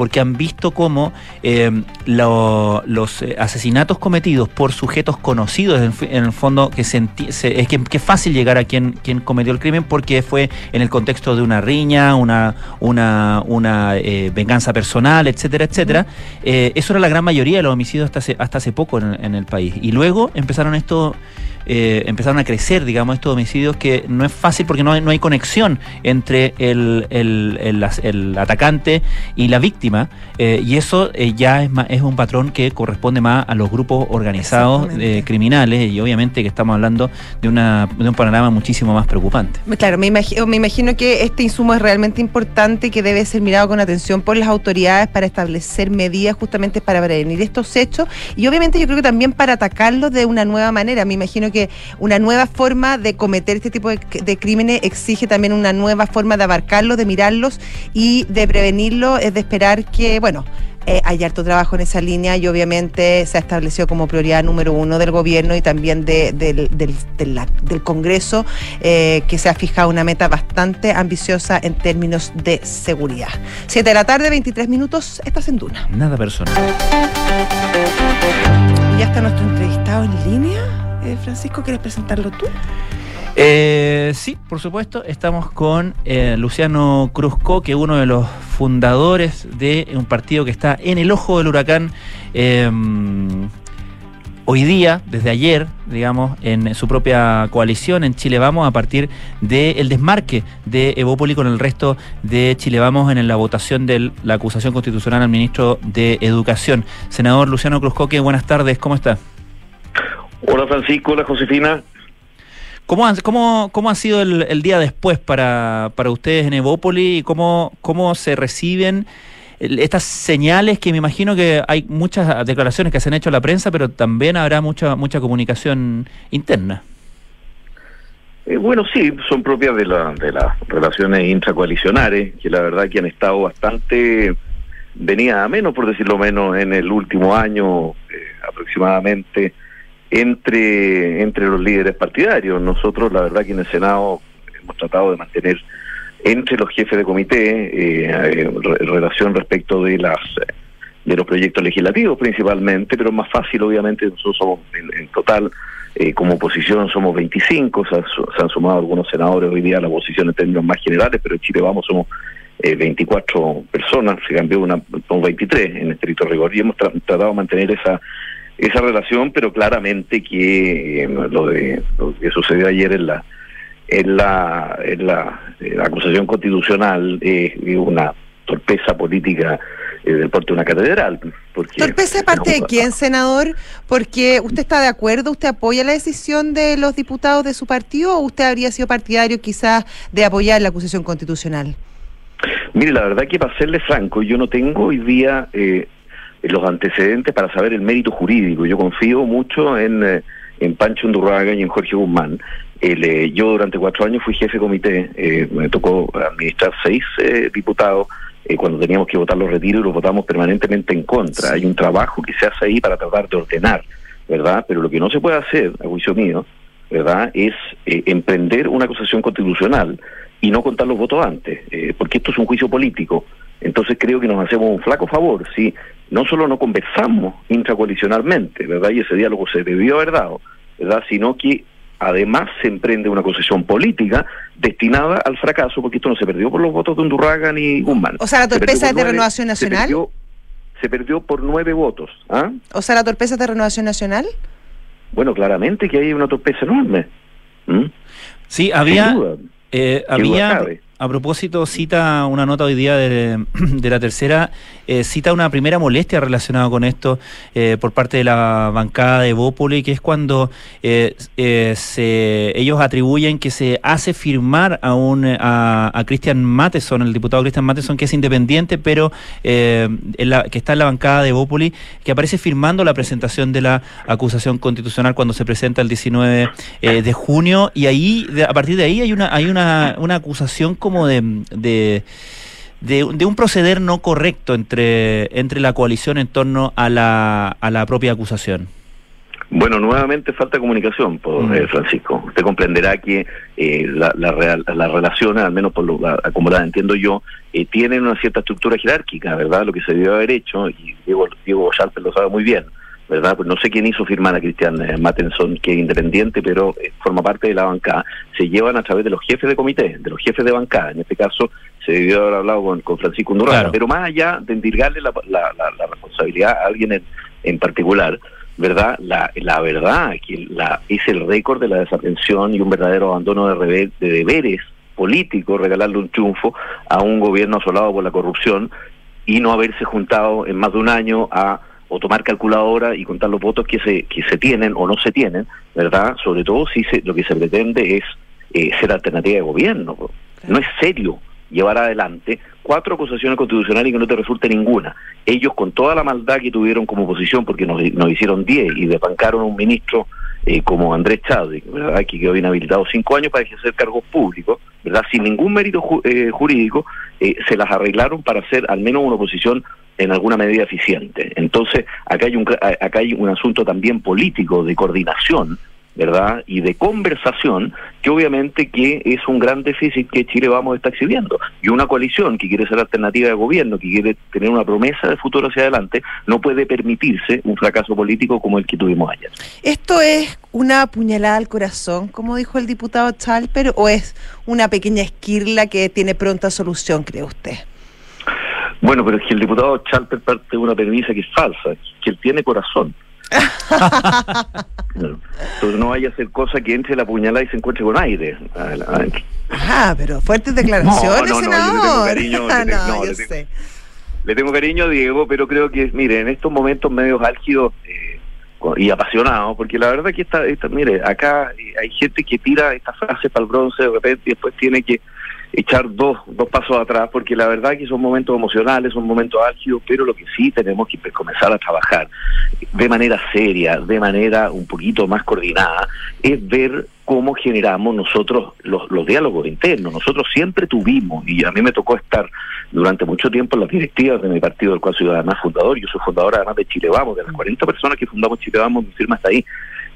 Speaker 2: porque han visto cómo eh, lo- los eh, asesinatos cometidos por sujetos conocidos, en, el fondo, que, se enti- se- es que, que es fácil llegar a quien, quien cometió el crimen porque fue en el contexto de una riña, una, una, una eh, venganza personal, etcétera, etcétera. Eh, eso era la gran mayoría de los homicidios hasta hace, hasta hace poco en, en el país. Y luego empezaron esto eh, empezaron a crecer, digamos, estos homicidios que no es fácil porque no hay, no hay conexión entre el, el- el atacante y la víctima, eh, y eso eh, ya es, ma- es un patrón que corresponde más a los grupos organizados eh, criminales, y obviamente que estamos hablando de, una, de un panorama muchísimo más preocupante.
Speaker 1: Claro, me imagino, me imagino que este insumo es realmente importante y que debe ser mirado con atención por las autoridades para establecer medidas justamente para prevenir estos hechos y obviamente yo creo que también para atacarlos de una nueva manera. Me imagino que una nueva forma de cometer este tipo de, de crímenes exige también una nueva forma de abarcarlos, de mirarlos y de prevenirlos, es de esperar que, bueno, eh, hay harto trabajo en esa línea y obviamente se ha establecido como prioridad número uno del gobierno y también de- de la- del Congreso, eh, que se ha fijado una meta bastante ambiciosa en términos de seguridad. Siete de la tarde, 23 minutos, estás en Duna.
Speaker 2: Nada personal.
Speaker 1: Ya está nuestro entrevistado en línea. Eh, Francisco, ¿quieres presentarlo tú?
Speaker 2: Eh, sí, por supuesto, estamos con eh, Luciano Cruzco, que es uno de los fundadores de un partido que está en el ojo del huracán. eh, hoy día, desde ayer, digamos, en su propia coalición en Chile Vamos, a partir del desmarque de Evópoli con el resto de Chile Vamos en la votación de la acusación constitucional al ministro de Educación. Senador Luciano Cruzcoque, buenas tardes, ¿cómo está?
Speaker 4: Hola Francisco, hola Josefina.
Speaker 2: ¿Cómo ha, cómo, cómo ha sido el, el día después para, para ustedes en Evópoli y cómo, cómo se reciben estas señales que me imagino que hay muchas declaraciones que se han hecho a la prensa, pero también habrá mucha, mucha comunicación interna?
Speaker 4: Eh, bueno, sí, son propias de, la, de las relaciones intracoalicionares, que la verdad que han estado bastante venía a menos, por decirlo menos, en el último año eh, aproximadamente entre, entre los líderes partidarios. Nosotros, la verdad que en el Senado hemos tratado de mantener entre los jefes de comité eh, eh, re- relación respecto de las de los proyectos legislativos principalmente, pero más fácil obviamente, nosotros somos en, total eh, como oposición somos 25, se han, su- se han sumado algunos senadores hoy día a la oposición en términos más generales, pero en Chile vamos somos eh, 24 personas, se cambió una, son 23 en estricto rigor y hemos tra- tratado de mantener esa esa relación, pero claramente que eh, lo de lo que sucedió ayer en la en la en la, en la acusación constitucional es una torpeza política eh, del porte de una catedral. Porque,
Speaker 1: Torpeza de parte de quién, senador, porque usted está de acuerdo, usted apoya la decisión de los diputados de su partido o usted habría sido partidario quizás de apoyar la acusación constitucional.
Speaker 4: Mire, la verdad que para serle franco, yo no tengo hoy día eh, los antecedentes para saber el mérito jurídico. Yo confío mucho en, eh, en Pancho Undurraga y en Jorge Guzmán. El, eh, yo durante cuatro años fui jefe de comité, eh, me tocó administrar seis eh, diputados eh, cuando teníamos que votar los retiros y los votamos permanentemente en contra. Hay un trabajo que se hace ahí para tratar de ordenar, ¿verdad? Pero lo que no se puede hacer, a juicio mío, ¿verdad? Es eh, emprender una acusación constitucional y no contar los votos antes, porque esto es un juicio político. Entonces creo que nos hacemos un flaco favor si no solo no conversamos intracoalicionalmente, ¿verdad? Y ese diálogo se debió haber dado, ¿verdad? Sino que además se emprende una acusación política destinada al fracaso, porque esto no se perdió por los votos de Undurraga ni Guzmán.
Speaker 1: O sea, la
Speaker 4: Se perdió
Speaker 1: torpeza
Speaker 4: por
Speaker 1: es de
Speaker 4: nueve,
Speaker 1: Renovación
Speaker 4: se
Speaker 1: Nacional.
Speaker 4: perdió- se perdió por nueve votos. ¿ah?
Speaker 1: O sea, la torpeza de Renovación Nacional.
Speaker 4: Bueno, claramente que hay una torpeza enorme. ¿Mm?
Speaker 2: Sí, había, eh, había, a propósito, cita una nota hoy día de, la tercera, eh, cita una primera molestia relacionada con esto eh, por parte de la bancada de Bópoli, que es cuando eh, se, ellos atribuyen que se hace firmar a, un, a, Matheson, el diputado Christian Matheson, que es independiente, pero que está en la bancada de Bópoli, que aparece firmando la presentación de la acusación constitucional cuando se presenta el 19 de junio, y ahí, a partir de ahí, hay una, hay una, una acusación como de, de, un proceder no correcto entre, entre la coalición en torno a la, a la propia acusación.
Speaker 4: Bueno, nuevamente falta comunicación, por, mm. eh, Francisco. Usted comprenderá que eh, la, la, relaciones, al menos por lo como la entiendo yo, eh, tienen una cierta estructura jerárquica, ¿verdad? Lo que se debió haber hecho, y Diego, Diego lo sabe muy bien, ¿verdad? Pues no sé quién hizo firmar a Cristian eh, Mattenson, que es independiente, pero eh, forma parte de la bancada. Se llevan a través de los jefes de comité, de los jefes de bancada. En este caso, se debió haber hablado con, Francisco Undurraga. Pero más allá de endirgarle la, responsabilidad a alguien en, particular, ¿verdad? La, la verdad que la, es el récord de la desatención y un verdadero abandono de, de deberes políticos, regalarle un triunfo a un gobierno asolado por la corrupción y no haberse juntado en más de un año a o tomar calculadora y contar los votos que se, que se tienen o no se tienen, ¿verdad? Sobre todo si se, lo que se pretende es eh, ser alternativa de gobierno. No es serio llevar adelante cuatro acusaciones constitucionales y que no te resulte ninguna. Ellos con toda la maldad que tuvieron como oposición, porque nos, nos hicieron diez y despancaron a un ministro eh, como Andrés Chávez, ¿verdad? que quedó inhabilitado cinco años para ejercer cargos públicos, ¿verdad? sin ningún mérito eh, jurídico, se las arreglaron para hacer al menos una oposición en alguna medida eficiente. Entonces, acá hay un, acá hay un asunto también político de coordinación, ¿verdad? Y de conversación, que obviamente que es un gran déficit que Chile vamos a estar exhibiendo. Y una coalición que quiere ser alternativa de gobierno, que quiere tener una promesa de futuro hacia adelante, no puede permitirse un fracaso político como el que tuvimos ayer.
Speaker 1: ¿Esto es una puñalada al corazón, como dijo el diputado Chalper, o es una pequeña esquirla que tiene pronta solución, cree usted?
Speaker 4: Bueno, pero es que el diputado Chalper parte de una premisa que es falsa, que él tiene corazón. Entonces no vaya a hacer cosa que entre la puñalada y se encuentre con aire.
Speaker 1: Ah, pero fuertes declaraciones, no, no, no, Yo
Speaker 4: le tengo cariño, a Diego, pero creo que, mire, en estos momentos medios álgidos eh, y apasionados, porque la verdad que está, mire, acá eh, hay gente que tira esta frase para el bronce de repente y después tiene que echar dos, dos pasos atrás, porque la verdad que son momentos emocionales, son momentos álgidos, pero lo que sí tenemos que comenzar a trabajar de manera seria, de manera un poquito más coordinada, es ver cómo generamos nosotros los, los diálogos internos. Nosotros siempre tuvimos, y a mí me tocó estar durante mucho tiempo en las directivas de mi partido, del cual soy además fundador, yo soy fundador además de Chile Vamos, de las 40 personas que fundamos Chile Vamos, mi firma está ahí.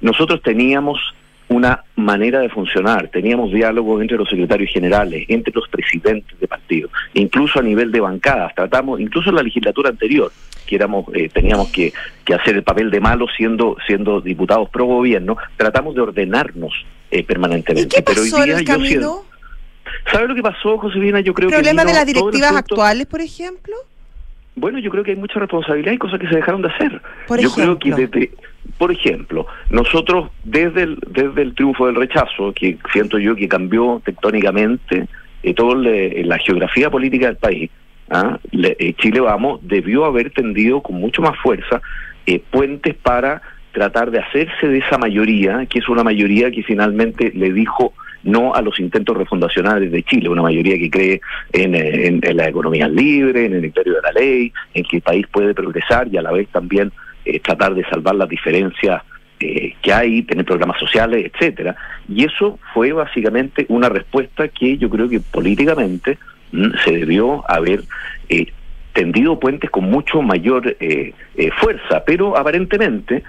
Speaker 4: Nosotros teníamos una manera de funcionar. Teníamos diálogos entre los secretarios generales, entre los presidentes de partidos, incluso a nivel de bancadas. Tratamos, incluso en la legislatura anterior, que éramos, eh, teníamos que, hacer el papel de malo siendo, siendo diputados pro gobierno, tratamos de ordenarnos eh, permanentemente.
Speaker 1: ¿Y qué pasó Pero hoy día en el yo
Speaker 4: ¿Sabe lo que pasó, Josefina? Yo creo
Speaker 1: ¿Problema de las directivas actuales, por ejemplo?
Speaker 4: Bueno, yo creo que hay mucha responsabilidad y cosas que se dejaron de hacer. yo creo que desde por ejemplo, nosotros desde el, desde el triunfo del rechazo, que siento yo que cambió tectónicamente eh, toda la geografía política del país, ¿ah? eh, Chile Vamos debió haber tendido con mucho más fuerza eh, puentes para tratar de hacerse de esa mayoría, que es una mayoría que finalmente le dijo no a los intentos refundacionales de Chile, una mayoría que cree en, en, en la economía libre, en el imperio de la ley, en que el país puede progresar y a la vez también eh, tratar de salvar las diferencias eh, que hay, tener programas sociales, etcétera. Y eso fue básicamente una respuesta que yo creo que políticamente mm, se debió haber eh, tendido puentes con mucho mayor fuerza, pero aparentemente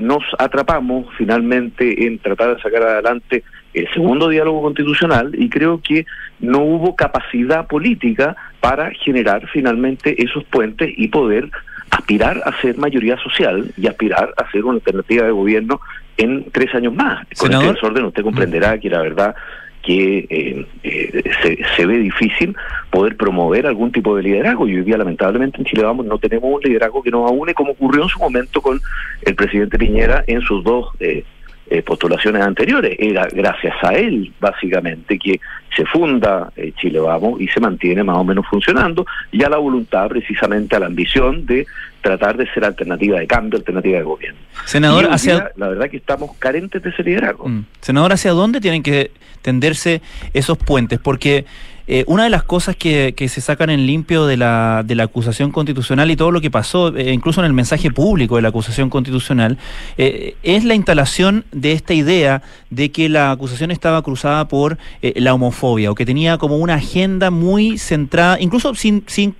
Speaker 4: nos atrapamos finalmente en tratar de sacar adelante el segundo diálogo constitucional y creo que no hubo capacidad política para generar finalmente esos puentes y poder aspirar a ser mayoría social y aspirar a ser una alternativa de gobierno en tres años más. Con este desorden usted comprenderá que la verdad que eh, eh, se, se, ve difícil poder promover algún tipo de liderazgo. Y hoy día, lamentablemente, en Chile Vamos no tenemos un liderazgo que nos aúne, como ocurrió en su momento con el presidente Piñera en sus dos eh, eh, postulaciones anteriores. Era gracias a él, básicamente, que se funda eh, Chile Vamos y se mantiene más o menos funcionando, y a la voluntad, precisamente a la ambición de tratar de ser alternativa de cambio, alternativa de gobierno.
Speaker 2: Senador, hacia...
Speaker 4: la verdad que estamos carentes de ese liderazgo. Mm.
Speaker 2: Senador, ¿hacia dónde tienen que tenderse esos puentes? Porque eh, una de las cosas que, se sacan en limpio de la, de la acusación constitucional y todo lo que pasó, eh, incluso en el mensaje público de la acusación constitucional, eh, es la instalación de esta idea de que la acusación estaba cruzada por la homofobia o que tenía como una agenda muy centrada, incluso sin, sin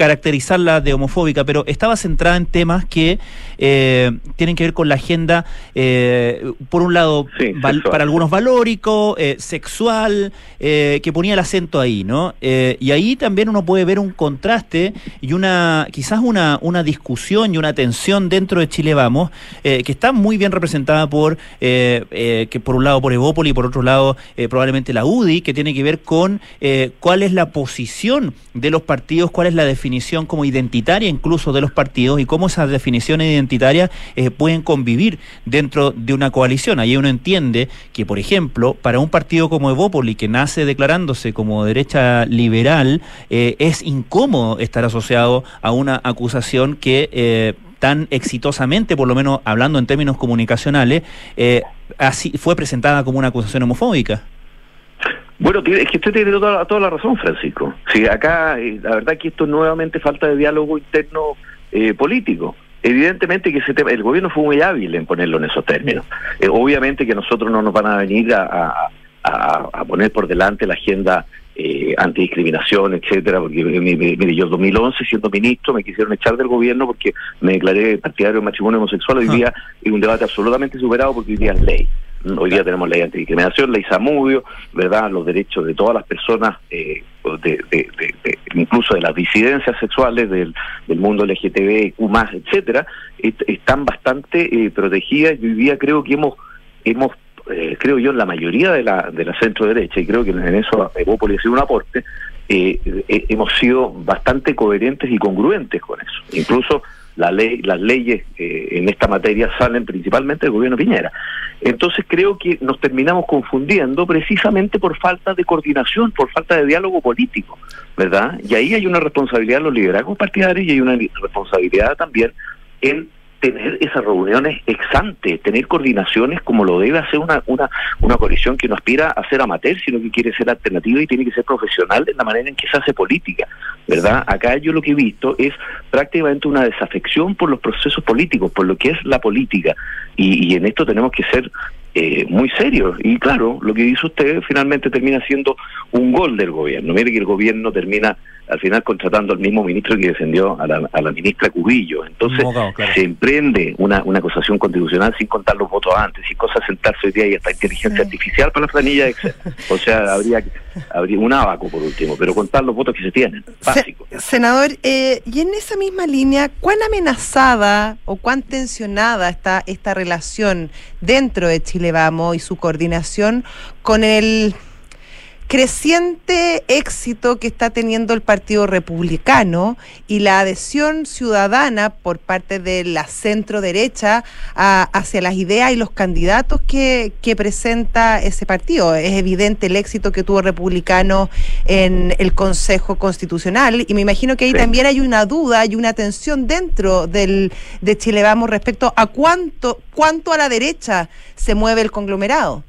Speaker 2: caracterizarla de homofóbica, pero estaba centrada en temas que eh, tienen que ver con la agenda, eh, por un lado, para algunos valórico, eh, sexual, que ponía el acento ahí, ¿no? y ahí también uno puede ver un contraste y una, quizás una, una discusión y una tensión dentro de Chile Vamos, que está muy bien representada por, que por un lado por Evópoli y por otro lado probablemente la UDI, que tiene que ver con cuál es la posición de los partidos, cuál es la definición definición como identitaria incluso de los partidos y cómo esas definiciones identitarias eh, pueden convivir dentro de una coalición. Ahí uno entiende que, por ejemplo, para un partido como Evópoli, que nace declarándose como derecha liberal, eh, es incómodo estar asociado a una acusación que... Eh, tan exitosamente, por lo menos hablando en términos comunicacionales, así fue presentada como una acusación homofóbica.
Speaker 4: Bueno, es que usted tiene toda, toda la razón, Francisco. Sí, acá eh, la verdad que esto es nuevamente falta de diálogo interno eh, político. Evidentemente que ese tema, el gobierno fue muy hábil en ponerlo en esos términos. Eh, obviamente que nosotros no nos van a venir a, a, poner por delante la agenda eh, antidiscriminación, etcétera, porque mire, yo en 2011 siendo ministro me quisieron echar del gobierno porque me declaré partidario del matrimonio homosexual. Hoy día es un debate absolutamente superado porque hoy día es ley. Hoy día tenemos ley antidiscriminación, ley Samudio, ¿verdad? Los derechos de todas las personas, eh, incluso de las disidencias sexuales del, mundo LGTB, Q, etcétera, están bastante eh, protegidas y hoy día creo que hemos, hemos eh, creo yo, en la mayoría de la, de la centro derecha, y creo que en eso Evópolis ha sido un aporte, hemos sido bastante coherentes y congruentes con eso. Incluso la ley, las leyes eh, en esta materia salen principalmente del gobierno Piñera. Entonces creo que nos terminamos confundiendo precisamente por falta de coordinación, por falta de diálogo político, ¿verdad? Y ahí hay una responsabilidad de los liderazgos partidarios y hay una responsabilidad también en tener esas reuniones ex ante, tener coordinaciones como lo debe hacer una, una, una coalición que no aspira a ser amateur, sino que quiere ser alternativa y tiene que ser profesional en la manera en que se hace política, ¿verdad? Acá yo lo que he visto es prácticamente una desafección por los procesos políticos, por lo que es la política, y, y en esto tenemos que ser eh, muy serios. Y claro, lo que dice usted finalmente termina siendo un gol del gobierno. Mire que el gobierno termina al final contratando al mismo ministro que defendió a la, a la ministra Cubillo. Entonces se emprende una, una acusación constitucional sin contar los votos antes, y cosas sentarse hoy día y hasta inteligencia artificial para la planilla de Excel. O sea, habría, habría un abaco por último, pero contar los votos que se tienen, básico.
Speaker 1: senador, eh, y en esa misma línea, ¿cuán amenazada o cuán tensionada está esta relación dentro de Chile Vamos y su coordinación con el creciente éxito que está teniendo el Partido Republicano y la adhesión ciudadana por parte de la centro derecha hacia las ideas y los candidatos que, que presenta ese partido. Es evidente el éxito que tuvo Republicano en el Consejo Constitucional y me imagino que ahí también hay una duda y una tensión dentro del, de Chile Vamos respecto a cuánto, cuánto a la derecha se mueve el conglomerado.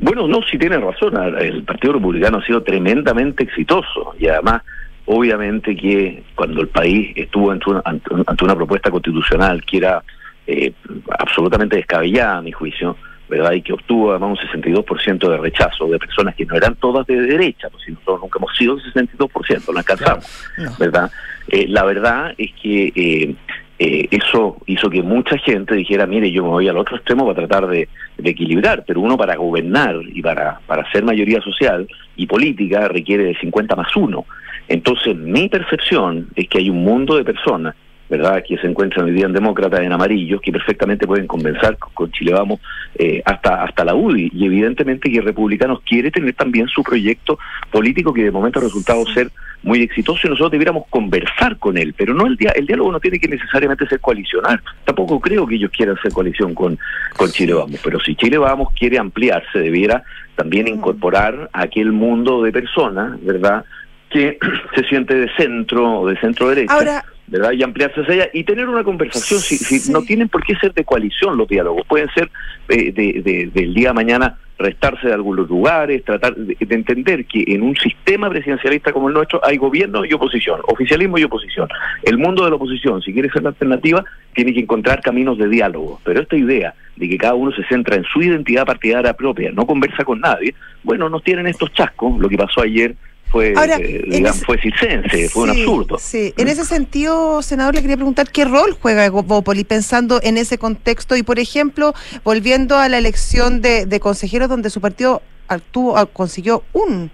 Speaker 4: Bueno, no, si tiene razón. El Partido Republicano ha sido tremendamente exitoso y además, obviamente que cuando el país estuvo ante una, ante una propuesta constitucional que era eh, absolutamente descabellada, a mi juicio, ¿verdad? Y que obtuvo además un 62% de rechazo de personas que no eran todas de derecha, pues si nosotros nunca hemos sido ese 62%, no alcanzamos, ¿verdad? Eh, la verdad es que eh, eh, eso hizo que mucha gente dijera, mire, yo me voy al otro extremo para tratar de, equilibrar, pero uno para gobernar y para, para ser mayoría social y política requiere de 50 más 1. Entonces, mi percepción es que hay un mundo de personas ¿verdad? Que se encuentran hoy día en demócratas en amarillos, que perfectamente pueden convencer con, Chile Vamos eh, hasta, hasta la UDI. Y evidentemente que Republicanos quiere tener también su proyecto político que de momento ha resultado ser muy exitoso y nosotros debiéramos conversar con él, pero no el, día, el diálogo no tiene que necesariamente ser coalicionar. Tampoco creo que ellos quieran hacer coalición con, con Chile Vamos, pero si Chile Vamos quiere ampliarse, debiera también incorporar a aquel mundo de personas, ¿verdad?, que se siente de centro o de centro derecha.
Speaker 1: Ahora,
Speaker 4: ¿verdad? Y ampliarse hacia allá y tener una conversación. Si, si no tienen por qué ser de coalición los diálogos, pueden ser eh, de, del día de mañana restarse de algunos lugares, tratar de, entender que en un sistema presidencialista como el nuestro hay gobierno y oposición, oficialismo y oposición. El mundo de la oposición, si quiere ser la alternativa, tiene que encontrar caminos de diálogo. Pero esta idea de que cada uno se centra en su identidad partidaria propia, no conversa con nadie, bueno, nos tienen estos chascos, lo que pasó ayer fue, eh, digamos, fue circense, fue un absurdo.
Speaker 1: Sí, en ese sentido, senador, le quería preguntar qué rol juega Evópoli pensando en ese contexto y, por ejemplo, volviendo a la elección de, consejeros donde su partido actuó, consiguió un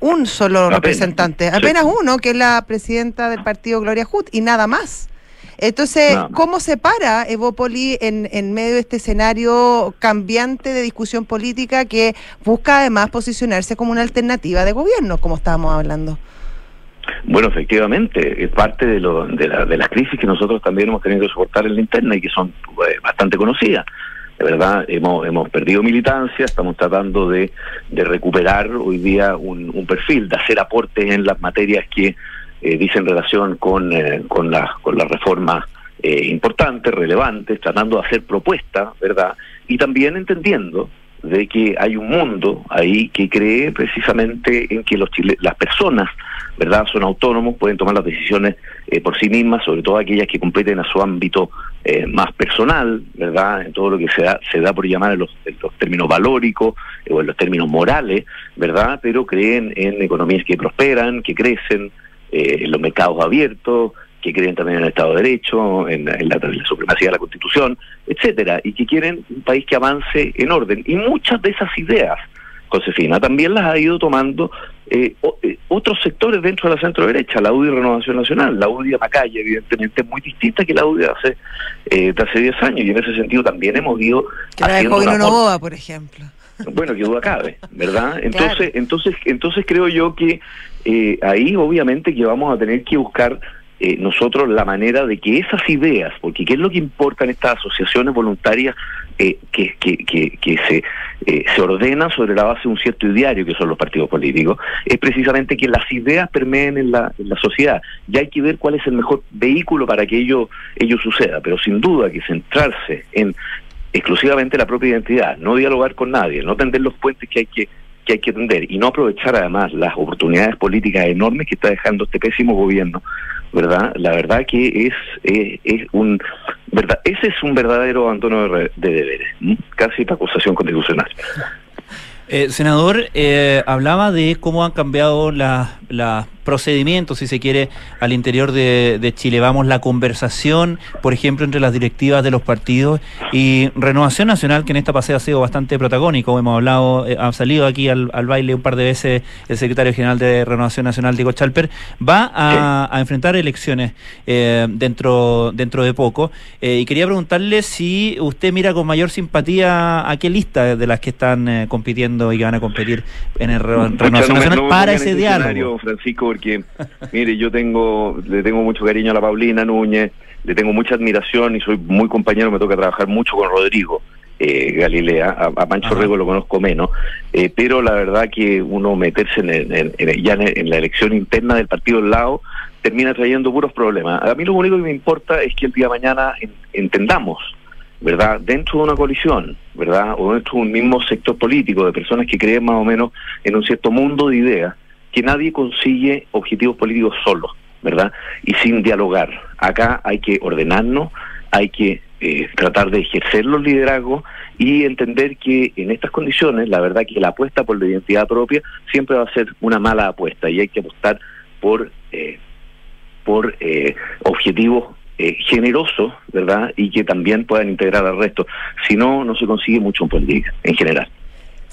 Speaker 1: un solo representante, apenas uno, que es la presidenta del partido Gloria Hood, y nada más. Entonces, ¿cómo se para Evópoli en, en medio de este escenario cambiante de discusión política que busca además posicionarse como una alternativa de gobierno, como estábamos hablando?
Speaker 4: Bueno, efectivamente, es parte de, lo, de, la, de las crisis que nosotros también hemos tenido que soportar en la interna y que son eh, bastante conocidas. De verdad, hemos, hemos perdido militancia, estamos tratando de, de recuperar hoy día un, un perfil, de hacer aportes en las materias que eh, dice en relación con, eh, con, la, con las reformas eh, importantes, relevantes, tratando de hacer propuestas, ¿verdad? Y también entendiendo de que hay un mundo ahí que cree precisamente en que los las personas, ¿verdad?, son autónomos, pueden tomar las decisiones eh, por sí mismas, sobre todo aquellas que competen a su ámbito más personal, ¿verdad?, en todo lo que se da, se da por llamar en los, los términos valóricos o en los términos morales, ¿verdad?, pero creen en economías que prosperan, que crecen, eh, en los mercados abiertos, que creen también en el Estado de Derecho, en, la, supremacía de la Constitución, etcétera, y que quieren un país que avance en orden. Y muchas de esas ideas, Josefina, también las ha ido tomando eh, eh, otros sectores dentro de la centro derecha, la UDI Renovación Nacional, la UDI Macaya, evidentemente es muy distinta que la UDI hace, de hace 10 años, y en ese sentido también hemos ido...
Speaker 1: Que la de Novoa, por ejemplo.
Speaker 4: Bueno, que duda cabe, ¿verdad? Entonces, entonces, entonces creo yo que eh, ahí obviamente que vamos a tener que buscar eh, nosotros la manera de que esas ideas, porque qué es lo que importa en estas asociaciones voluntarias eh, que, que, que, se, se ordenan sobre la base de un cierto ideario que son los partidos políticos, es precisamente que las ideas permeen en la, en la sociedad. Ya hay que ver cuál es el mejor vehículo para que ello, ello suceda, pero sin duda que centrarse en exclusivamente la propia identidad, no dialogar con nadie, no tender los puentes que hay que que hay que tender y no aprovechar además las oportunidades políticas enormes que está dejando este pésimo gobierno, ¿verdad? La verdad que es, es, un verdad ese es un verdadero abandono de, deberes, casi la acusación constitucional.
Speaker 2: Eh, senador, eh, hablaba de cómo han cambiado las procedimientos, si se quiere, al interior de, Chile. Vamos, la conversación, por ejemplo, entre las directivas de los partidos y Renovación Nacional, que en esta paseo ha sido bastante protagónico. Hemos hablado, eh, ha salido aquí al, baile un par de veces el secretario general de Renovación Nacional, Diego Chalper, va a, enfrentar elecciones eh, dentro, dentro de poco. Eh, y quería preguntarle si usted mira con mayor simpatía a qué lista de las que están compitiendo y que van a competir en el Renovación Nacional para ese diálogo.
Speaker 4: Francisco, porque, mire, yo tengo, le tengo mucho cariño a la Paulina Núñez, le tengo mucha admiración y soy muy compañero, me toca trabajar mucho con Rodrigo. Eh, Galilea, a, Pancho Rego lo conozco menos, eh, pero la verdad que uno meterse en, ya en, la elección interna del partido del lado termina trayendo puros problemas. A mí lo único que me importa es que el día de mañana entendamos, ¿verdad? Dentro de una coalición, ¿verdad? O dentro de un mismo sector político de personas que creen más o menos en un cierto mundo de ideas, que nadie consigue objetivos políticos solos, ¿verdad? Y sin dialogar. Acá hay que ordenarnos, hay que eh, tratar de ejercer los liderazgos y entender que en estas condiciones, la verdad que la apuesta por la identidad propia siempre va a ser una mala apuesta y hay que apostar por, eh, por eh, objetivos generosos, ¿verdad? Y que también puedan integrar al resto. Si no, no se consigue mucho en política, en general.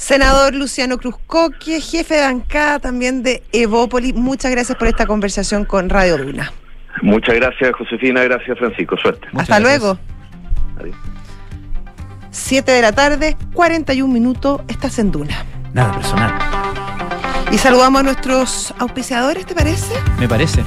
Speaker 1: Senador Luciano Cruzcoque, jefe de bancada también de Evópoli, muchas gracias por esta conversación con Radio Luna.
Speaker 4: Muchas gracias, Josefina. Gracias, Francisco. Suerte.
Speaker 2: Muchas
Speaker 1: Hasta
Speaker 2: gracias.
Speaker 1: luego.
Speaker 4: Adiós.
Speaker 1: 7 de la tarde, 41 minutos, estás en Duna.
Speaker 2: Nada personal,
Speaker 1: Y saludamos a nuestros auspiciadores, ¿te parece?
Speaker 2: me parece.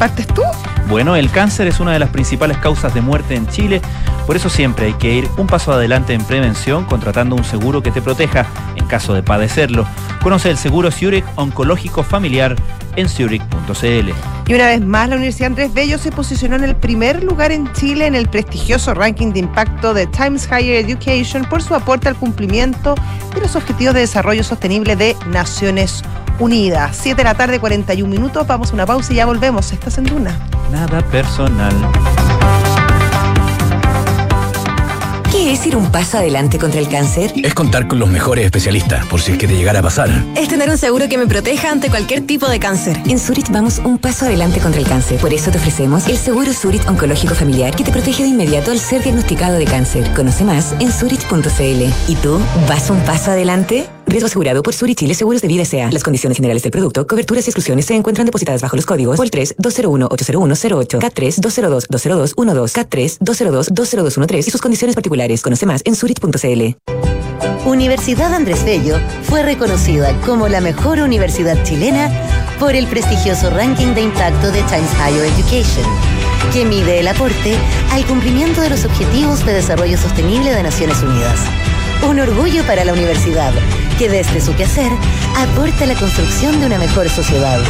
Speaker 1: ¿Partes tú?
Speaker 2: Bueno, el cáncer es una de las principales causas de muerte en Chile, por eso siempre hay que ir un paso adelante en prevención contratando un seguro que te proteja en caso de padecerlo. Conoce el seguro Zurich Oncológico Familiar en zurich.cl.
Speaker 1: Y una vez más, la Universidad Andrés Bello se posicionó en el primer lugar en Chile en el prestigioso ranking de impacto de Times Higher Education por su aporte al cumplimiento de los Objetivos de Desarrollo Sostenible de Naciones Unidas. 7 de la tarde, 41 minutos. Vamos a una pausa y ya volvemos. Estás en Duna.
Speaker 2: Nada personal.
Speaker 5: ¿Qué es ir un paso adelante contra el cáncer?
Speaker 6: Es contar con los mejores especialistas, por si es que te llegara a pasar.
Speaker 7: Es tener un seguro que me proteja ante cualquier tipo de cáncer.
Speaker 5: En Zurich vamos un paso adelante contra el cáncer. Por eso te ofrecemos el seguro Zurich Oncológico Familiar que te protege de inmediato al ser diagnosticado de cáncer. Conoce más en zurich.cl. ¿Y tú vas un paso adelante? Riesgo asegurado por Zurich Chile Seguros de Vida S.A. Las condiciones generales del producto, coberturas y exclusiones se encuentran depositadas bajo los códigos POL 3 201 80108 K3 202 20212 K3 202 20213 y sus condiciones particulares. Conoce más en zurich.cl.
Speaker 8: Universidad Andrés Bello fue reconocida como la mejor universidad chilena por el prestigioso ranking de impacto de Times Higher Education, que mide el aporte al cumplimiento de los Objetivos de Desarrollo Sostenible de Naciones Unidas. Un orgullo para la universidad, que desde su quehacer aporta a la construcción de una mejor sociedad.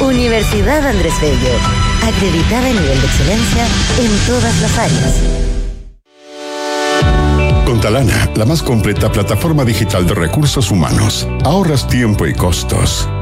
Speaker 8: Universidad Andrés Bello, acreditada en nivel de excelencia en todas las áreas.
Speaker 9: Con Talana, la más completa plataforma digital de recursos humanos, ahorras tiempo y costos.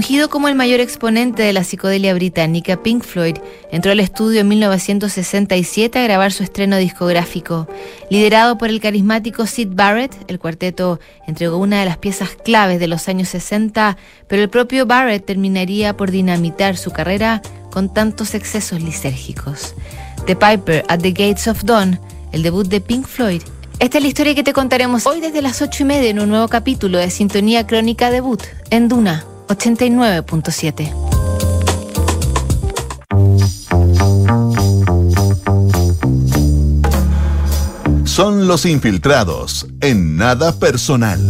Speaker 10: Ungido como el mayor exponente de la psicodelia británica, Pink Floyd entró al estudio en 1967 a grabar su estreno discográfico. Liderado por el carismático Sid Barrett, el cuarteto entregó una de las piezas claves de los años 60, pero el propio Barrett terminaría por dinamitar su carrera con tantos excesos lisérgicos. The Piper at the Gates of Dawn, el debut de Pink Floyd. Esta es la historia que te contaremos hoy desde las 8 y media en un nuevo capítulo de Sintonía Crónica Debut en Duna 89.7.
Speaker 11: Son los infiltrados en nada personal.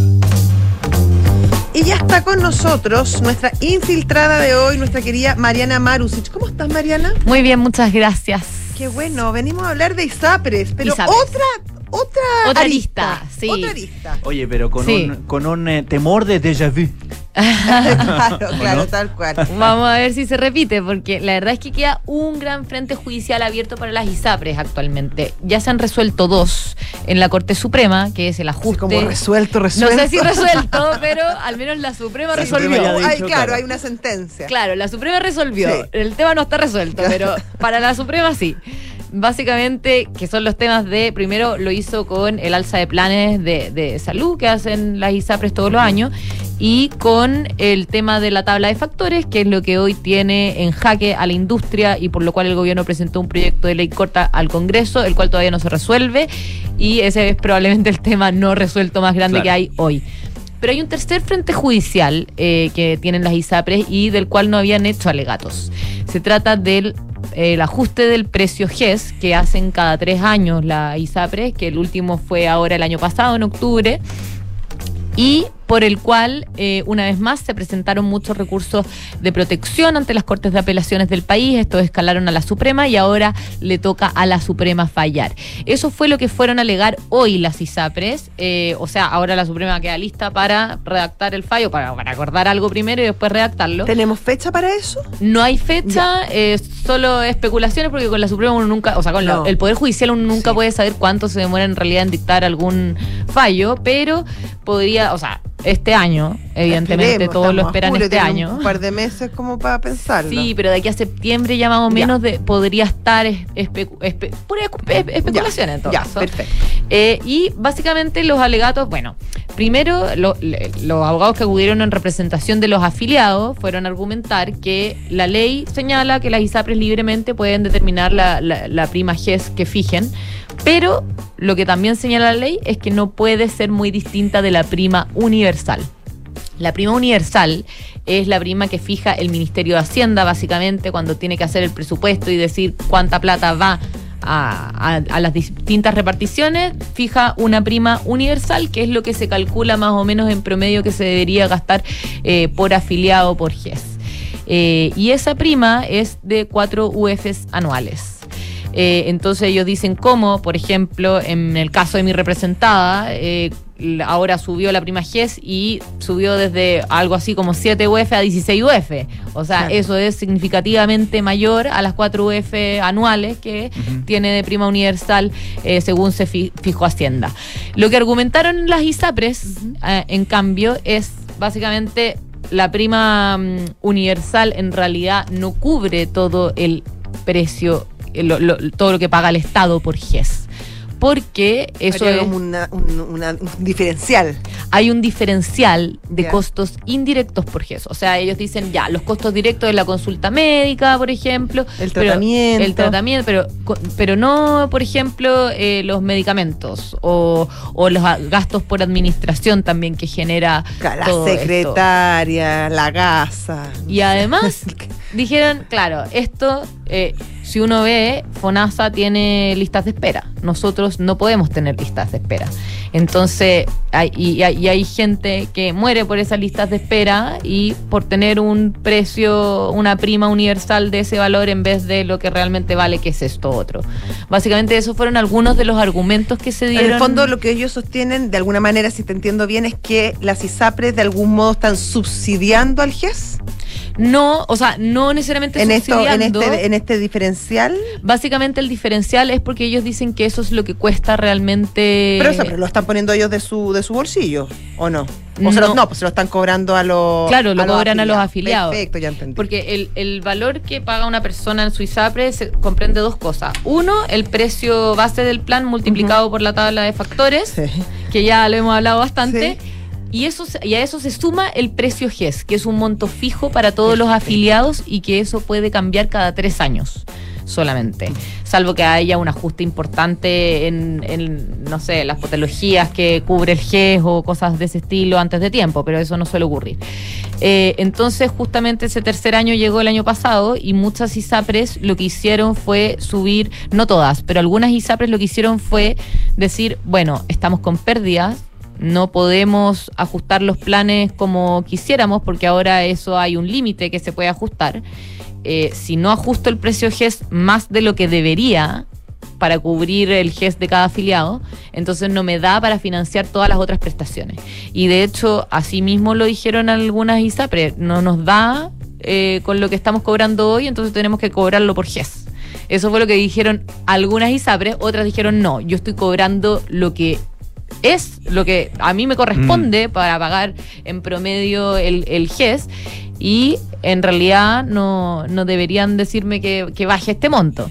Speaker 1: Y ya está con nosotros nuestra infiltrada de hoy, nuestra querida Mariana Marusic. ¿Cómo estás, Mariana?
Speaker 10: Muy bien, muchas gracias.
Speaker 1: Qué bueno, venimos a hablar de ISAPRES, pero
Speaker 10: ISAPRES.
Speaker 1: otra, otra,
Speaker 10: Otra
Speaker 1: arista,
Speaker 10: arista, sí.
Speaker 1: Otra arista.
Speaker 2: Oye, pero con
Speaker 10: Sí.
Speaker 2: un, con un eh, temor de déjà vu.
Speaker 1: Claro, claro, tal cual.
Speaker 10: Vamos a ver si se repite, porque la verdad es que queda un gran frente judicial abierto para las ISAPRES actualmente. Ya se han resuelto dos en la Corte Suprema, que es el ajuste.
Speaker 1: Como resuelto,
Speaker 10: no
Speaker 1: resuelto.
Speaker 10: sé si resuelto, pero al menos la Suprema
Speaker 2: La
Speaker 10: resolvió.
Speaker 2: Suprema
Speaker 1: claro,
Speaker 2: claro.
Speaker 1: hay una sentencia.
Speaker 10: Claro, la Suprema resolvió.
Speaker 1: Sí.
Speaker 10: El tema no está resuelto, pero para la Suprema sí. Básicamente, que son los temas de, primero lo hizo con el alza de planes de, de salud que hacen las ISAPRES todos los años y con el tema de la tabla de factores, que es lo que hoy tiene en jaque a la industria y por lo cual el gobierno presentó un proyecto de ley corta al Congreso, el cual todavía no se resuelve y ese es probablemente el tema no resuelto más grande
Speaker 2: Claro.
Speaker 10: que hay hoy. Pero hay un tercer frente judicial eh, que tienen las ISAPRES y del cual no habían hecho alegatos. Se trata del el ajuste del precio GES que hacen cada tres años la ISAPRES, que el último fue ahora el año pasado, en octubre, y por el cual, eh, una vez más, se presentaron muchos recursos de protección ante las Cortes de Apelaciones del país. Estos escalaron a la Suprema y ahora le toca a la Suprema fallar. Eso fue lo que fueron a alegar hoy las ISAPRES. eh, o sea, ahora la Suprema queda lista para redactar el fallo, para, para acordar algo primero y después redactarlo.
Speaker 1: ¿Tenemos fecha para eso?
Speaker 10: No hay fecha, eh, solo especulaciones, porque con la Suprema uno nunca, o sea, con la- el Poder Judicial uno nunca
Speaker 1: Sí.
Speaker 10: puede saber cuánto se demora en realidad en dictar algún fallo, pero podría, o sea, este año. Evidentemente,
Speaker 1: Esperemos,
Speaker 10: todos lo esperan
Speaker 1: julio,
Speaker 10: este año.
Speaker 1: Un par de meses como para pensarlo.
Speaker 10: Sí, pero de aquí a septiembre ya más o menos de, podría estar es- especu- espe- pura espe- especulación en todo
Speaker 1: ya,
Speaker 10: caso.
Speaker 1: perfecto.
Speaker 10: Eh, y básicamente los alegatos, bueno, primero lo- le- los abogados que acudieron en representación de los afiliados fueron a argumentar que la ley señala que las ISAPRES libremente pueden determinar la, la- la prima GES que fijen, pero lo que también señala la ley es que no puede ser muy distinta de la prima universal. La prima universal es la prima que fija el Ministerio de Hacienda, básicamente, cuando tiene que hacer el presupuesto y decir cuánta plata va a, las distintas reparticiones, fija una prima universal, que es lo que se calcula más o menos en promedio que se debería gastar eh, por afiliado por GES. Eh, y esa prima es de 4 UFs anuales. Eh, entonces ellos dicen cómo, por ejemplo, en el caso de mi representada, eh, ahora subió la prima GES y subió desde algo así como 7 UF a 16 UF. O sea,
Speaker 1: Claro.
Speaker 10: eso es significativamente mayor a las 4 UF anuales que tiene de prima universal eh, según se fi- fijó Hacienda. Lo que argumentaron las ISAPRES, en cambio, es básicamente la prima mm, universal en realidad no cubre todo el precio, lo- lo- todo lo que paga el Estado por GES. Porque eso es,
Speaker 1: una- un, una- un diferencial.
Speaker 10: hay un diferencial de costos indirectos por GES. O sea, ellos dicen ya, los costos directos de la consulta médica, por ejemplo.
Speaker 1: El
Speaker 10: pero-
Speaker 1: tratamiento.
Speaker 10: el tratamiento, pero, pero no, por ejemplo, eh, los medicamentos o, o los gastos por administración también que genera
Speaker 1: La
Speaker 10: todo esto.
Speaker 1: secretaria, la gasa.
Speaker 10: Y además dijeron, claro, esto, eh, si uno ve, FONASA tiene listas de espera. Nosotros no podemos tener listas de espera. Entonces, hay, y, hay, y hay gente que muere por esas listas de espera y por tener un precio, una prima universal de ese valor en vez de lo que realmente vale, que es esto otro. Básicamente, esos fueron algunos de los argumentos que se dieron.
Speaker 1: En el fondo, lo que ellos sostienen, de alguna manera, si te entiendo bien, es que las ISAPRES de algún modo están subsidiando al GES
Speaker 10: No, o sea, no necesariamente
Speaker 1: en esto, en este, en este diferencial.
Speaker 10: Básicamente el diferencial es porque ellos dicen que eso es lo que cuesta realmente.
Speaker 1: Pero eso pero lo están poniendo ellos de su de su bolsillo, ¿o no? O se
Speaker 10: No.
Speaker 1: los, no, pues se lo están cobrando a los
Speaker 10: Claro, lo cobran a los afiliados.
Speaker 1: Perfecto, ya entendí.
Speaker 10: Porque el, el valor que paga una persona en su ISAPRE se comprende dos cosas. Uno, el precio base del plan multiplicado por la tabla de factores,
Speaker 1: Sí.
Speaker 10: que ya lo hemos hablado bastante.
Speaker 1: Sí.
Speaker 10: Y, eso, y a eso se suma el precio GES, que es un monto fijo para todos los afiliados y que eso puede cambiar cada tres años solamente. Salvo que haya un ajuste importante en, en, no sé, las patologías que cubre el GES o cosas de ese estilo antes de tiempo, pero eso no suele ocurrir. Eh, entonces, justamente ese tercer año llegó el año pasado y muchas ISAPRES lo que hicieron fue subir, no todas, pero algunas ISAPRES lo que hicieron fue decir, bueno, estamos con pérdidas, no podemos ajustar los planes como quisiéramos porque ahora eso hay un límite que se puede ajustar. Eh, si no ajusto el precio GES más de lo que debería para cubrir el GES de cada afiliado, entonces no me da para financiar todas las otras prestaciones. Y de hecho, así mismo lo dijeron algunas ISAPRE, no nos da eh, con lo que estamos cobrando hoy, entonces tenemos que cobrarlo por GES. Eso fue lo que dijeron algunas ISAPRES, otras dijeron no, yo estoy cobrando lo que es lo que a mí me corresponde para pagar en promedio el, el GES y en realidad no, no deberían decirme que, que baje este monto.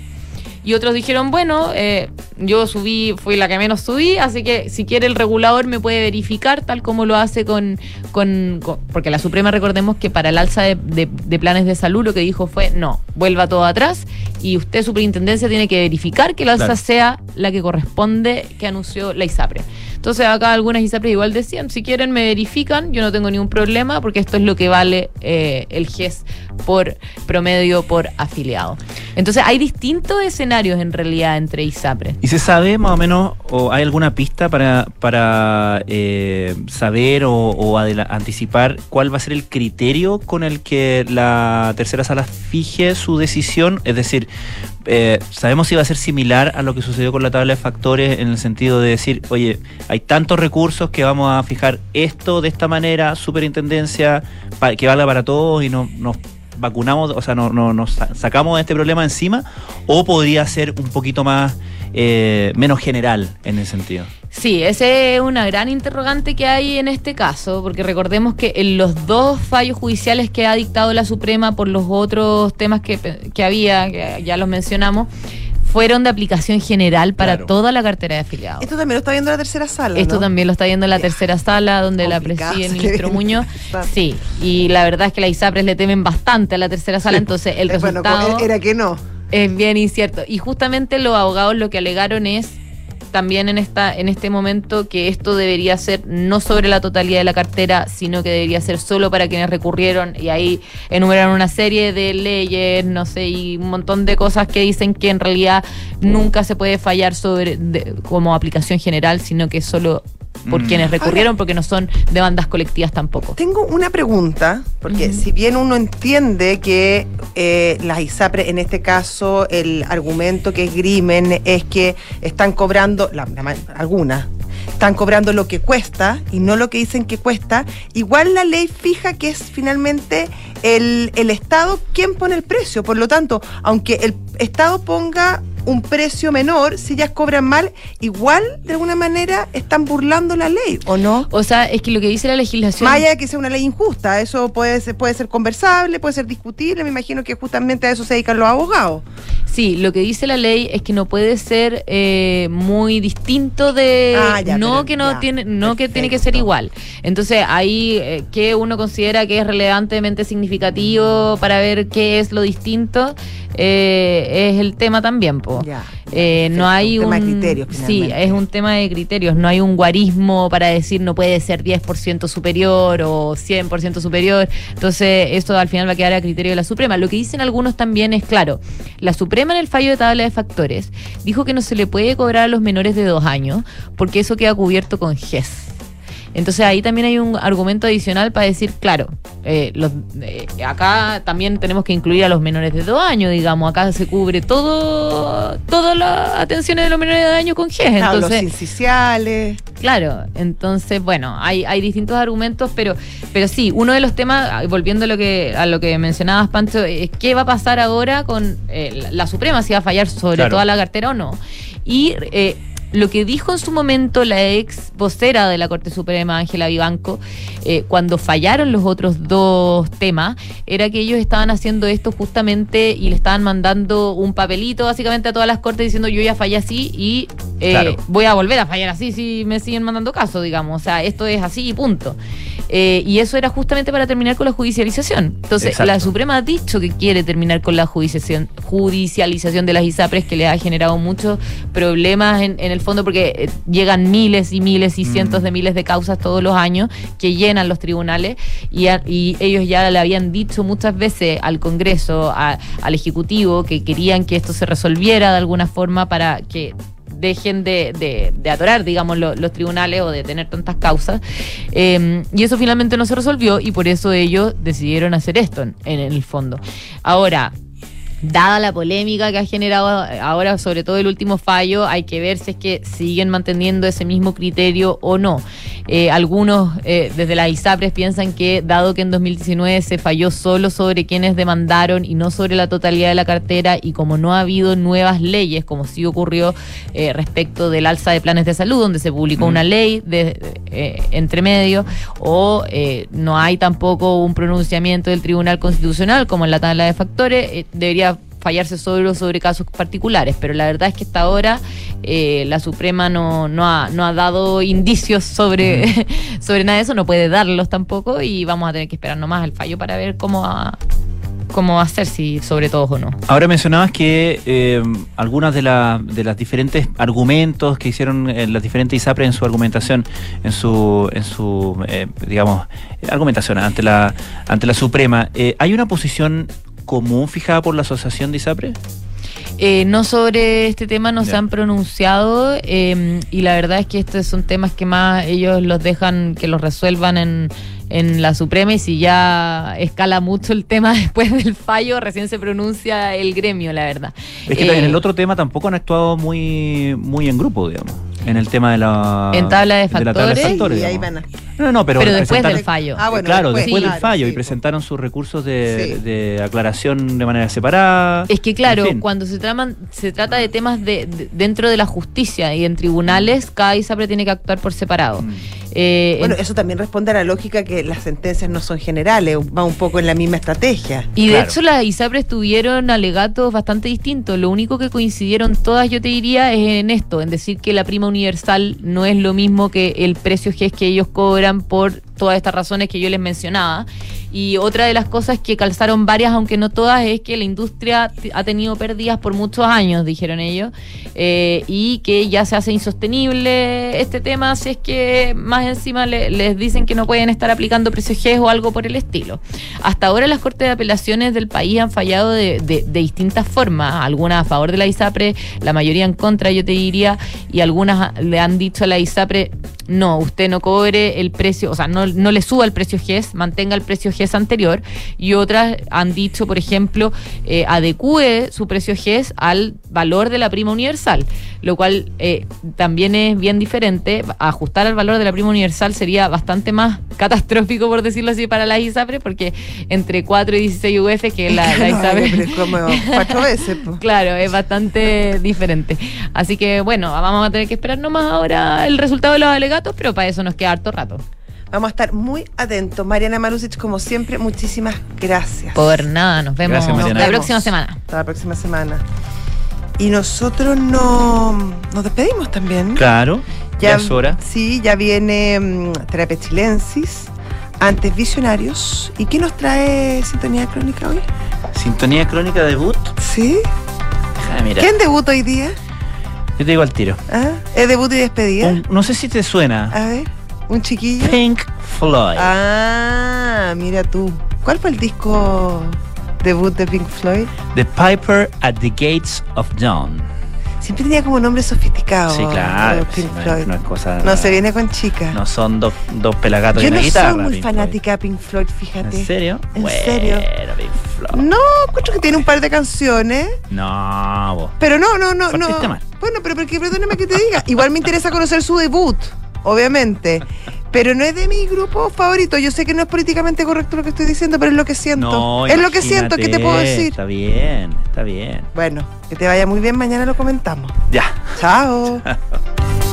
Speaker 10: Y otros dijeron, bueno, eh, yo subí, fui la que menos subí, así que si quiere el regulador me puede verificar, tal como lo hace con, con, con- porque la Suprema recordemos que para el alza de, de- de planes de salud lo que dijo fue, no, vuelva todo atrás y usted, superintendencia, tiene que verificar que la alza
Speaker 2: Claro.
Speaker 10: sea la que corresponde que anunció la ISAPRE. Entonces acá algunas ISAPRE igual decían, si quieren me verifican, yo no tengo ningún problema porque esto es lo que vale eh, el GES por promedio por afiliado. Entonces hay distintos escenarios en realidad entre ISAPRE.
Speaker 2: ¿Y se sabe más o menos, o hay alguna pista para, para eh, saber o, anticipar cuál va a ser el criterio con el que la tercera sala fije su decisión? Es decir, eh, ¿sabemos si va a ser similar a lo que sucedió con la tabla de factores en el sentido de decir, oye, hay tantos recursos que vamos a fijar esto de esta manera, superintendencia, que valga para todos y no, nos vacunamos, o sea, no, no, nos sa- sacamos de este problema encima, o podría ser un poquito más, eh, menos general en ese sentido.
Speaker 10: Sí, ese es una gran interrogante que hay en este caso, porque recordemos que en los dos fallos judiciales que ha dictado la Suprema por los otros temas que, que había, que ya los mencionamos, fueron de aplicación general para
Speaker 3: Claro.
Speaker 10: toda la cartera de afiliados.
Speaker 1: Esto también lo está viendo la tercera sala.
Speaker 10: Esto
Speaker 1: ¿no?
Speaker 10: también lo está viendo en la tercera sala, donde la preside el ministro Muñoz. Sí, y la verdad es que las ISAPRES le temen bastante a la tercera sala, entonces el
Speaker 1: Eh, bueno,
Speaker 10: resultado
Speaker 1: era que no.
Speaker 10: es bien incierto. Y justamente los abogados lo que alegaron es también en esta en este momento que esto debería ser no sobre la totalidad de la cartera, sino que debería ser solo para quienes recurrieron y ahí enumeran una serie de leyes, no sé, y un montón de cosas que dicen que en realidad nunca se puede fallar sobre como aplicación general, sino que solo por
Speaker 2: Mm.
Speaker 10: quienes recurrieron porque no son demandas colectivas tampoco.
Speaker 1: Tengo una pregunta, porque si bien uno entiende que eh, las ISAPRE, en este caso, el argumento que esgrimen es que están cobrando, la, la ma- algunas, están cobrando lo que cuesta y no lo que dicen que cuesta, igual la ley fija que es finalmente el, el Estado quien pone el precio. Por lo tanto, aunque el Estado ponga un precio menor, si ellas cobran mal, igual de alguna manera están burlando la ley, ¿o no?
Speaker 10: O sea, es que lo que dice la legislación
Speaker 1: de que sea una ley injusta, eso puede ser, puede ser conversable, puede ser discutible, me imagino que justamente a eso se dedican los abogados.
Speaker 10: Sí, lo que dice la ley es que no puede ser eh, muy distinto de
Speaker 1: Ah, ya,
Speaker 10: no
Speaker 1: pero
Speaker 10: que no
Speaker 1: ya,
Speaker 10: tiene no que tiene que ser igual. Entonces ahí eh, que uno considera que es relevantemente significativo para ver qué es lo distinto eh, es el tema también, po.
Speaker 1: Ya,
Speaker 10: no hay
Speaker 1: un
Speaker 10: un
Speaker 1: tema de criterios,
Speaker 10: sí es un tema de criterios. No hay un guarismo para decir no puede ser 10% superior o 100% superior. Entonces esto al final va a quedar a criterio de la Suprema. Lo que dicen algunos también es claro. La Suprema en el fallo de tabla de factores dijo que no se le puede cobrar a los menores de dos años porque eso queda cubierto con GES. Entonces ahí también hay un argumento adicional para decir, claro, eh, los, eh, acá también tenemos que incluir a los menores de dos años, digamos, acá se cubre todo, todas las atenciones de los menores de dos años con GES.
Speaker 1: Claro, los
Speaker 10: Entonces,
Speaker 1: incisionales.
Speaker 10: Claro, entonces, bueno, hay, hay distintos argumentos, pero, pero sí, uno de los temas, ah, volviendo a lo que, a lo que mencionabas, Pancho, es qué va a pasar ahora con eh, la, la Suprema, si va a fallar sobre
Speaker 2: Claro.
Speaker 10: toda la cartera o no. Y eh, lo que dijo en su momento la ex vocera de la Corte Suprema, Ángela Vivanco, eh, cuando fallaron los otros dos temas, era que ellos estaban haciendo esto justamente y le estaban mandando un papelito básicamente a todas las cortes diciendo yo ya fallé así y eh,
Speaker 2: Claro.
Speaker 10: voy a volver a fallar así si me siguen mandando caso, digamos. O sea, esto es así y punto. Eh, y eso era justamente para terminar con la judicialización. Entonces,
Speaker 2: Exacto.
Speaker 10: la Suprema ha dicho que quiere terminar con la judicialización, judicialización de las ISAPRES, que le ha generado muchos problemas en, en el fondo, porque eh, llegan miles y miles y cientos de miles de causas todos los años que llenan los tribunales y, a- y ellos ya le habían dicho muchas veces al Congreso, a- al Ejecutivo, que querían que esto se resolviera de alguna forma para que dejen de, de, de atorar, digamos, lo- los tribunales o de tener tantas causas. Eh, y eso finalmente no se resolvió y por eso ellos decidieron hacer esto en, en el fondo. Ahora, dada la polémica que ha generado ahora, sobre todo el último fallo, hay que ver si es que siguen manteniendo ese mismo criterio o no. Eh, algunos eh, desde las ISAPRES piensan que, dado que en 2019 se falló solo sobre quienes demandaron y no sobre la totalidad de la cartera, y como no ha habido nuevas leyes, como sí ocurrió eh, respecto del alza de planes de salud, donde se publicó una ley de, entre medio, o eh, no hay tampoco un pronunciamiento del Tribunal Constitucional, como en la tabla de factores, debería fallarse solo sobre casos particulares, pero la verdad es que hasta ahora eh, la Suprema no, no, ha, no ha dado indicios sobre, sobre nada de eso, no puede darlos tampoco y vamos a tener que esperar nomás el fallo para ver cómo va, cómo va a ser, si sobre todo o no.
Speaker 2: Ahora mencionabas que eh, algunas de, la- de las diferentes argumentos que hicieron eh, las diferentes ISAPRE en su argumentación, en su, en su eh, digamos, argumentación ante la, ante la Suprema, ¿hay una posición común fijada por la Asociación de ISAPRE?
Speaker 10: Eh, no sobre este tema no se han pronunciado eh, y la verdad es que estos son temas que más ellos los dejan que los resuelvan en, en la Suprema y si ya escala mucho el tema después del fallo, recién se pronuncia el gremio, la verdad.
Speaker 2: Es que
Speaker 10: Eh,
Speaker 2: en el otro tema tampoco han actuado muy, muy en grupo, digamos. En el tema de la.
Speaker 10: En tabla de
Speaker 2: la tabla de
Speaker 10: factores.
Speaker 2: factores,
Speaker 1: y ahí van a-
Speaker 2: No, no, pero,
Speaker 10: Pero después del fallo.
Speaker 1: Ah, bueno,
Speaker 2: claro,
Speaker 1: después,
Speaker 2: después, del fallo
Speaker 1: sí,
Speaker 2: y presentaron sus recursos de,
Speaker 1: Sí.
Speaker 2: de aclaración de manera separada.
Speaker 10: Es que claro,
Speaker 2: En fin.
Speaker 10: cuando se, traman, se trata de temas de, de- dentro de la justicia y en tribunales, cada ISAPRE tiene que actuar por separado.
Speaker 2: Mm.
Speaker 10: Eh,
Speaker 1: Bueno,
Speaker 10: en-
Speaker 1: eso también responde a la lógica que las sentencias no son generales, va un poco en la misma estrategia.
Speaker 10: y de
Speaker 2: claro.
Speaker 10: hecho las ISAPRES tuvieron alegatos bastante distintos. Lo único que coincidieron todas, yo te diría, es en esto, en decir que la prima universal no es lo mismo que el precio GES que ellos cobran por todas estas razones que yo les mencionaba. Y otra de las cosas que calzaron varias, aunque no todas, es que la industria ha tenido pérdidas por muchos años, dijeron ellos, eh, y que ya se hace insostenible este tema si es que más encima le- les dicen que no pueden estar aplicando precios o algo por el estilo. Hasta ahora las Cortes de Apelaciones del país han fallado de, de- de distintas formas, algunas a favor de la ISAPRE, la mayoría en contra, yo te diría, y algunas le han dicho a la ISAPRE, no, usted no cobre el precio, o sea, no, no le suba el precio GES, mantenga el precio GES anterior, y otras han dicho, por ejemplo, eh, adecue su precio GES al valor de la prima universal, lo cual eh, también es bien diferente. Ajustar al valor de la prima universal sería bastante más catastrófico, por decirlo así, para la ISAPRE, porque entre 4 y 16 UF, que la, la ISAPRE...
Speaker 1: es como cuatro veces.
Speaker 10: Claro, es bastante diferente. Así que bueno, vamos a tener que esperar nomás ahora el resultado de los alegatos, pero para eso nos queda harto rato.
Speaker 1: Vamos a estar muy atentos. Mariana Marusic, como siempre, muchísimas gracias.
Speaker 10: Por nada, nos vemos
Speaker 2: Gracias, Mariana.
Speaker 10: la próxima semana.
Speaker 1: Hasta la próxima semana. Y nosotros no, nos despedimos también.
Speaker 2: Claro, ya, es hora.
Speaker 1: Sí, ya viene mm, Terapia Chilensis, antes Visionarios. ¿Y qué nos trae Sintonía Crónica hoy?
Speaker 2: Sintonía crónica debut.
Speaker 1: ¿Sí?
Speaker 2: Ah, mira,
Speaker 1: ¿Quién debuta hoy día?
Speaker 2: Yo te digo al tiro.
Speaker 1: ¿Ah? ¿Es debut y despedida?
Speaker 2: Un- no sé si te suena.
Speaker 1: A ver, un chiquillo.
Speaker 2: Pink Floyd.
Speaker 1: Ah, mira tú. ¿Cuál fue el disco debut de Pink Floyd?
Speaker 2: The Piper at the Gates of Dawn.
Speaker 1: Siempre tenía como nombre sofisticado.
Speaker 2: Sí, claro. sí,
Speaker 1: Pink
Speaker 2: no, es, no es cosa.
Speaker 1: No se viene con chica.
Speaker 2: No son dos, dos pelagatos
Speaker 1: Yo
Speaker 2: y una
Speaker 1: no
Speaker 2: guitarra.
Speaker 1: soy muy
Speaker 2: Pink
Speaker 1: fanática de Pink Floyd, fíjate.
Speaker 2: ¿En serio?
Speaker 1: ¿En
Speaker 2: bueno,
Speaker 1: serio?
Speaker 2: Pink Floyd.
Speaker 1: No, encuentro que tiene un par de canciones.
Speaker 2: No, vos.
Speaker 1: Pero no, no, no, no.
Speaker 2: Mal.
Speaker 1: Bueno, pero porque perdóname que te diga. Igual me interesa conocer su debut, obviamente. Pero no es de mi grupo favorito. Yo sé que no es políticamente correcto lo que estoy diciendo, pero es lo que siento.
Speaker 2: No,
Speaker 1: es lo que siento, ¿qué te puedo decir?
Speaker 2: Está bien, está bien.
Speaker 1: Bueno, que te vaya muy bien, mañana lo comentamos.
Speaker 2: Ya.
Speaker 1: Chao.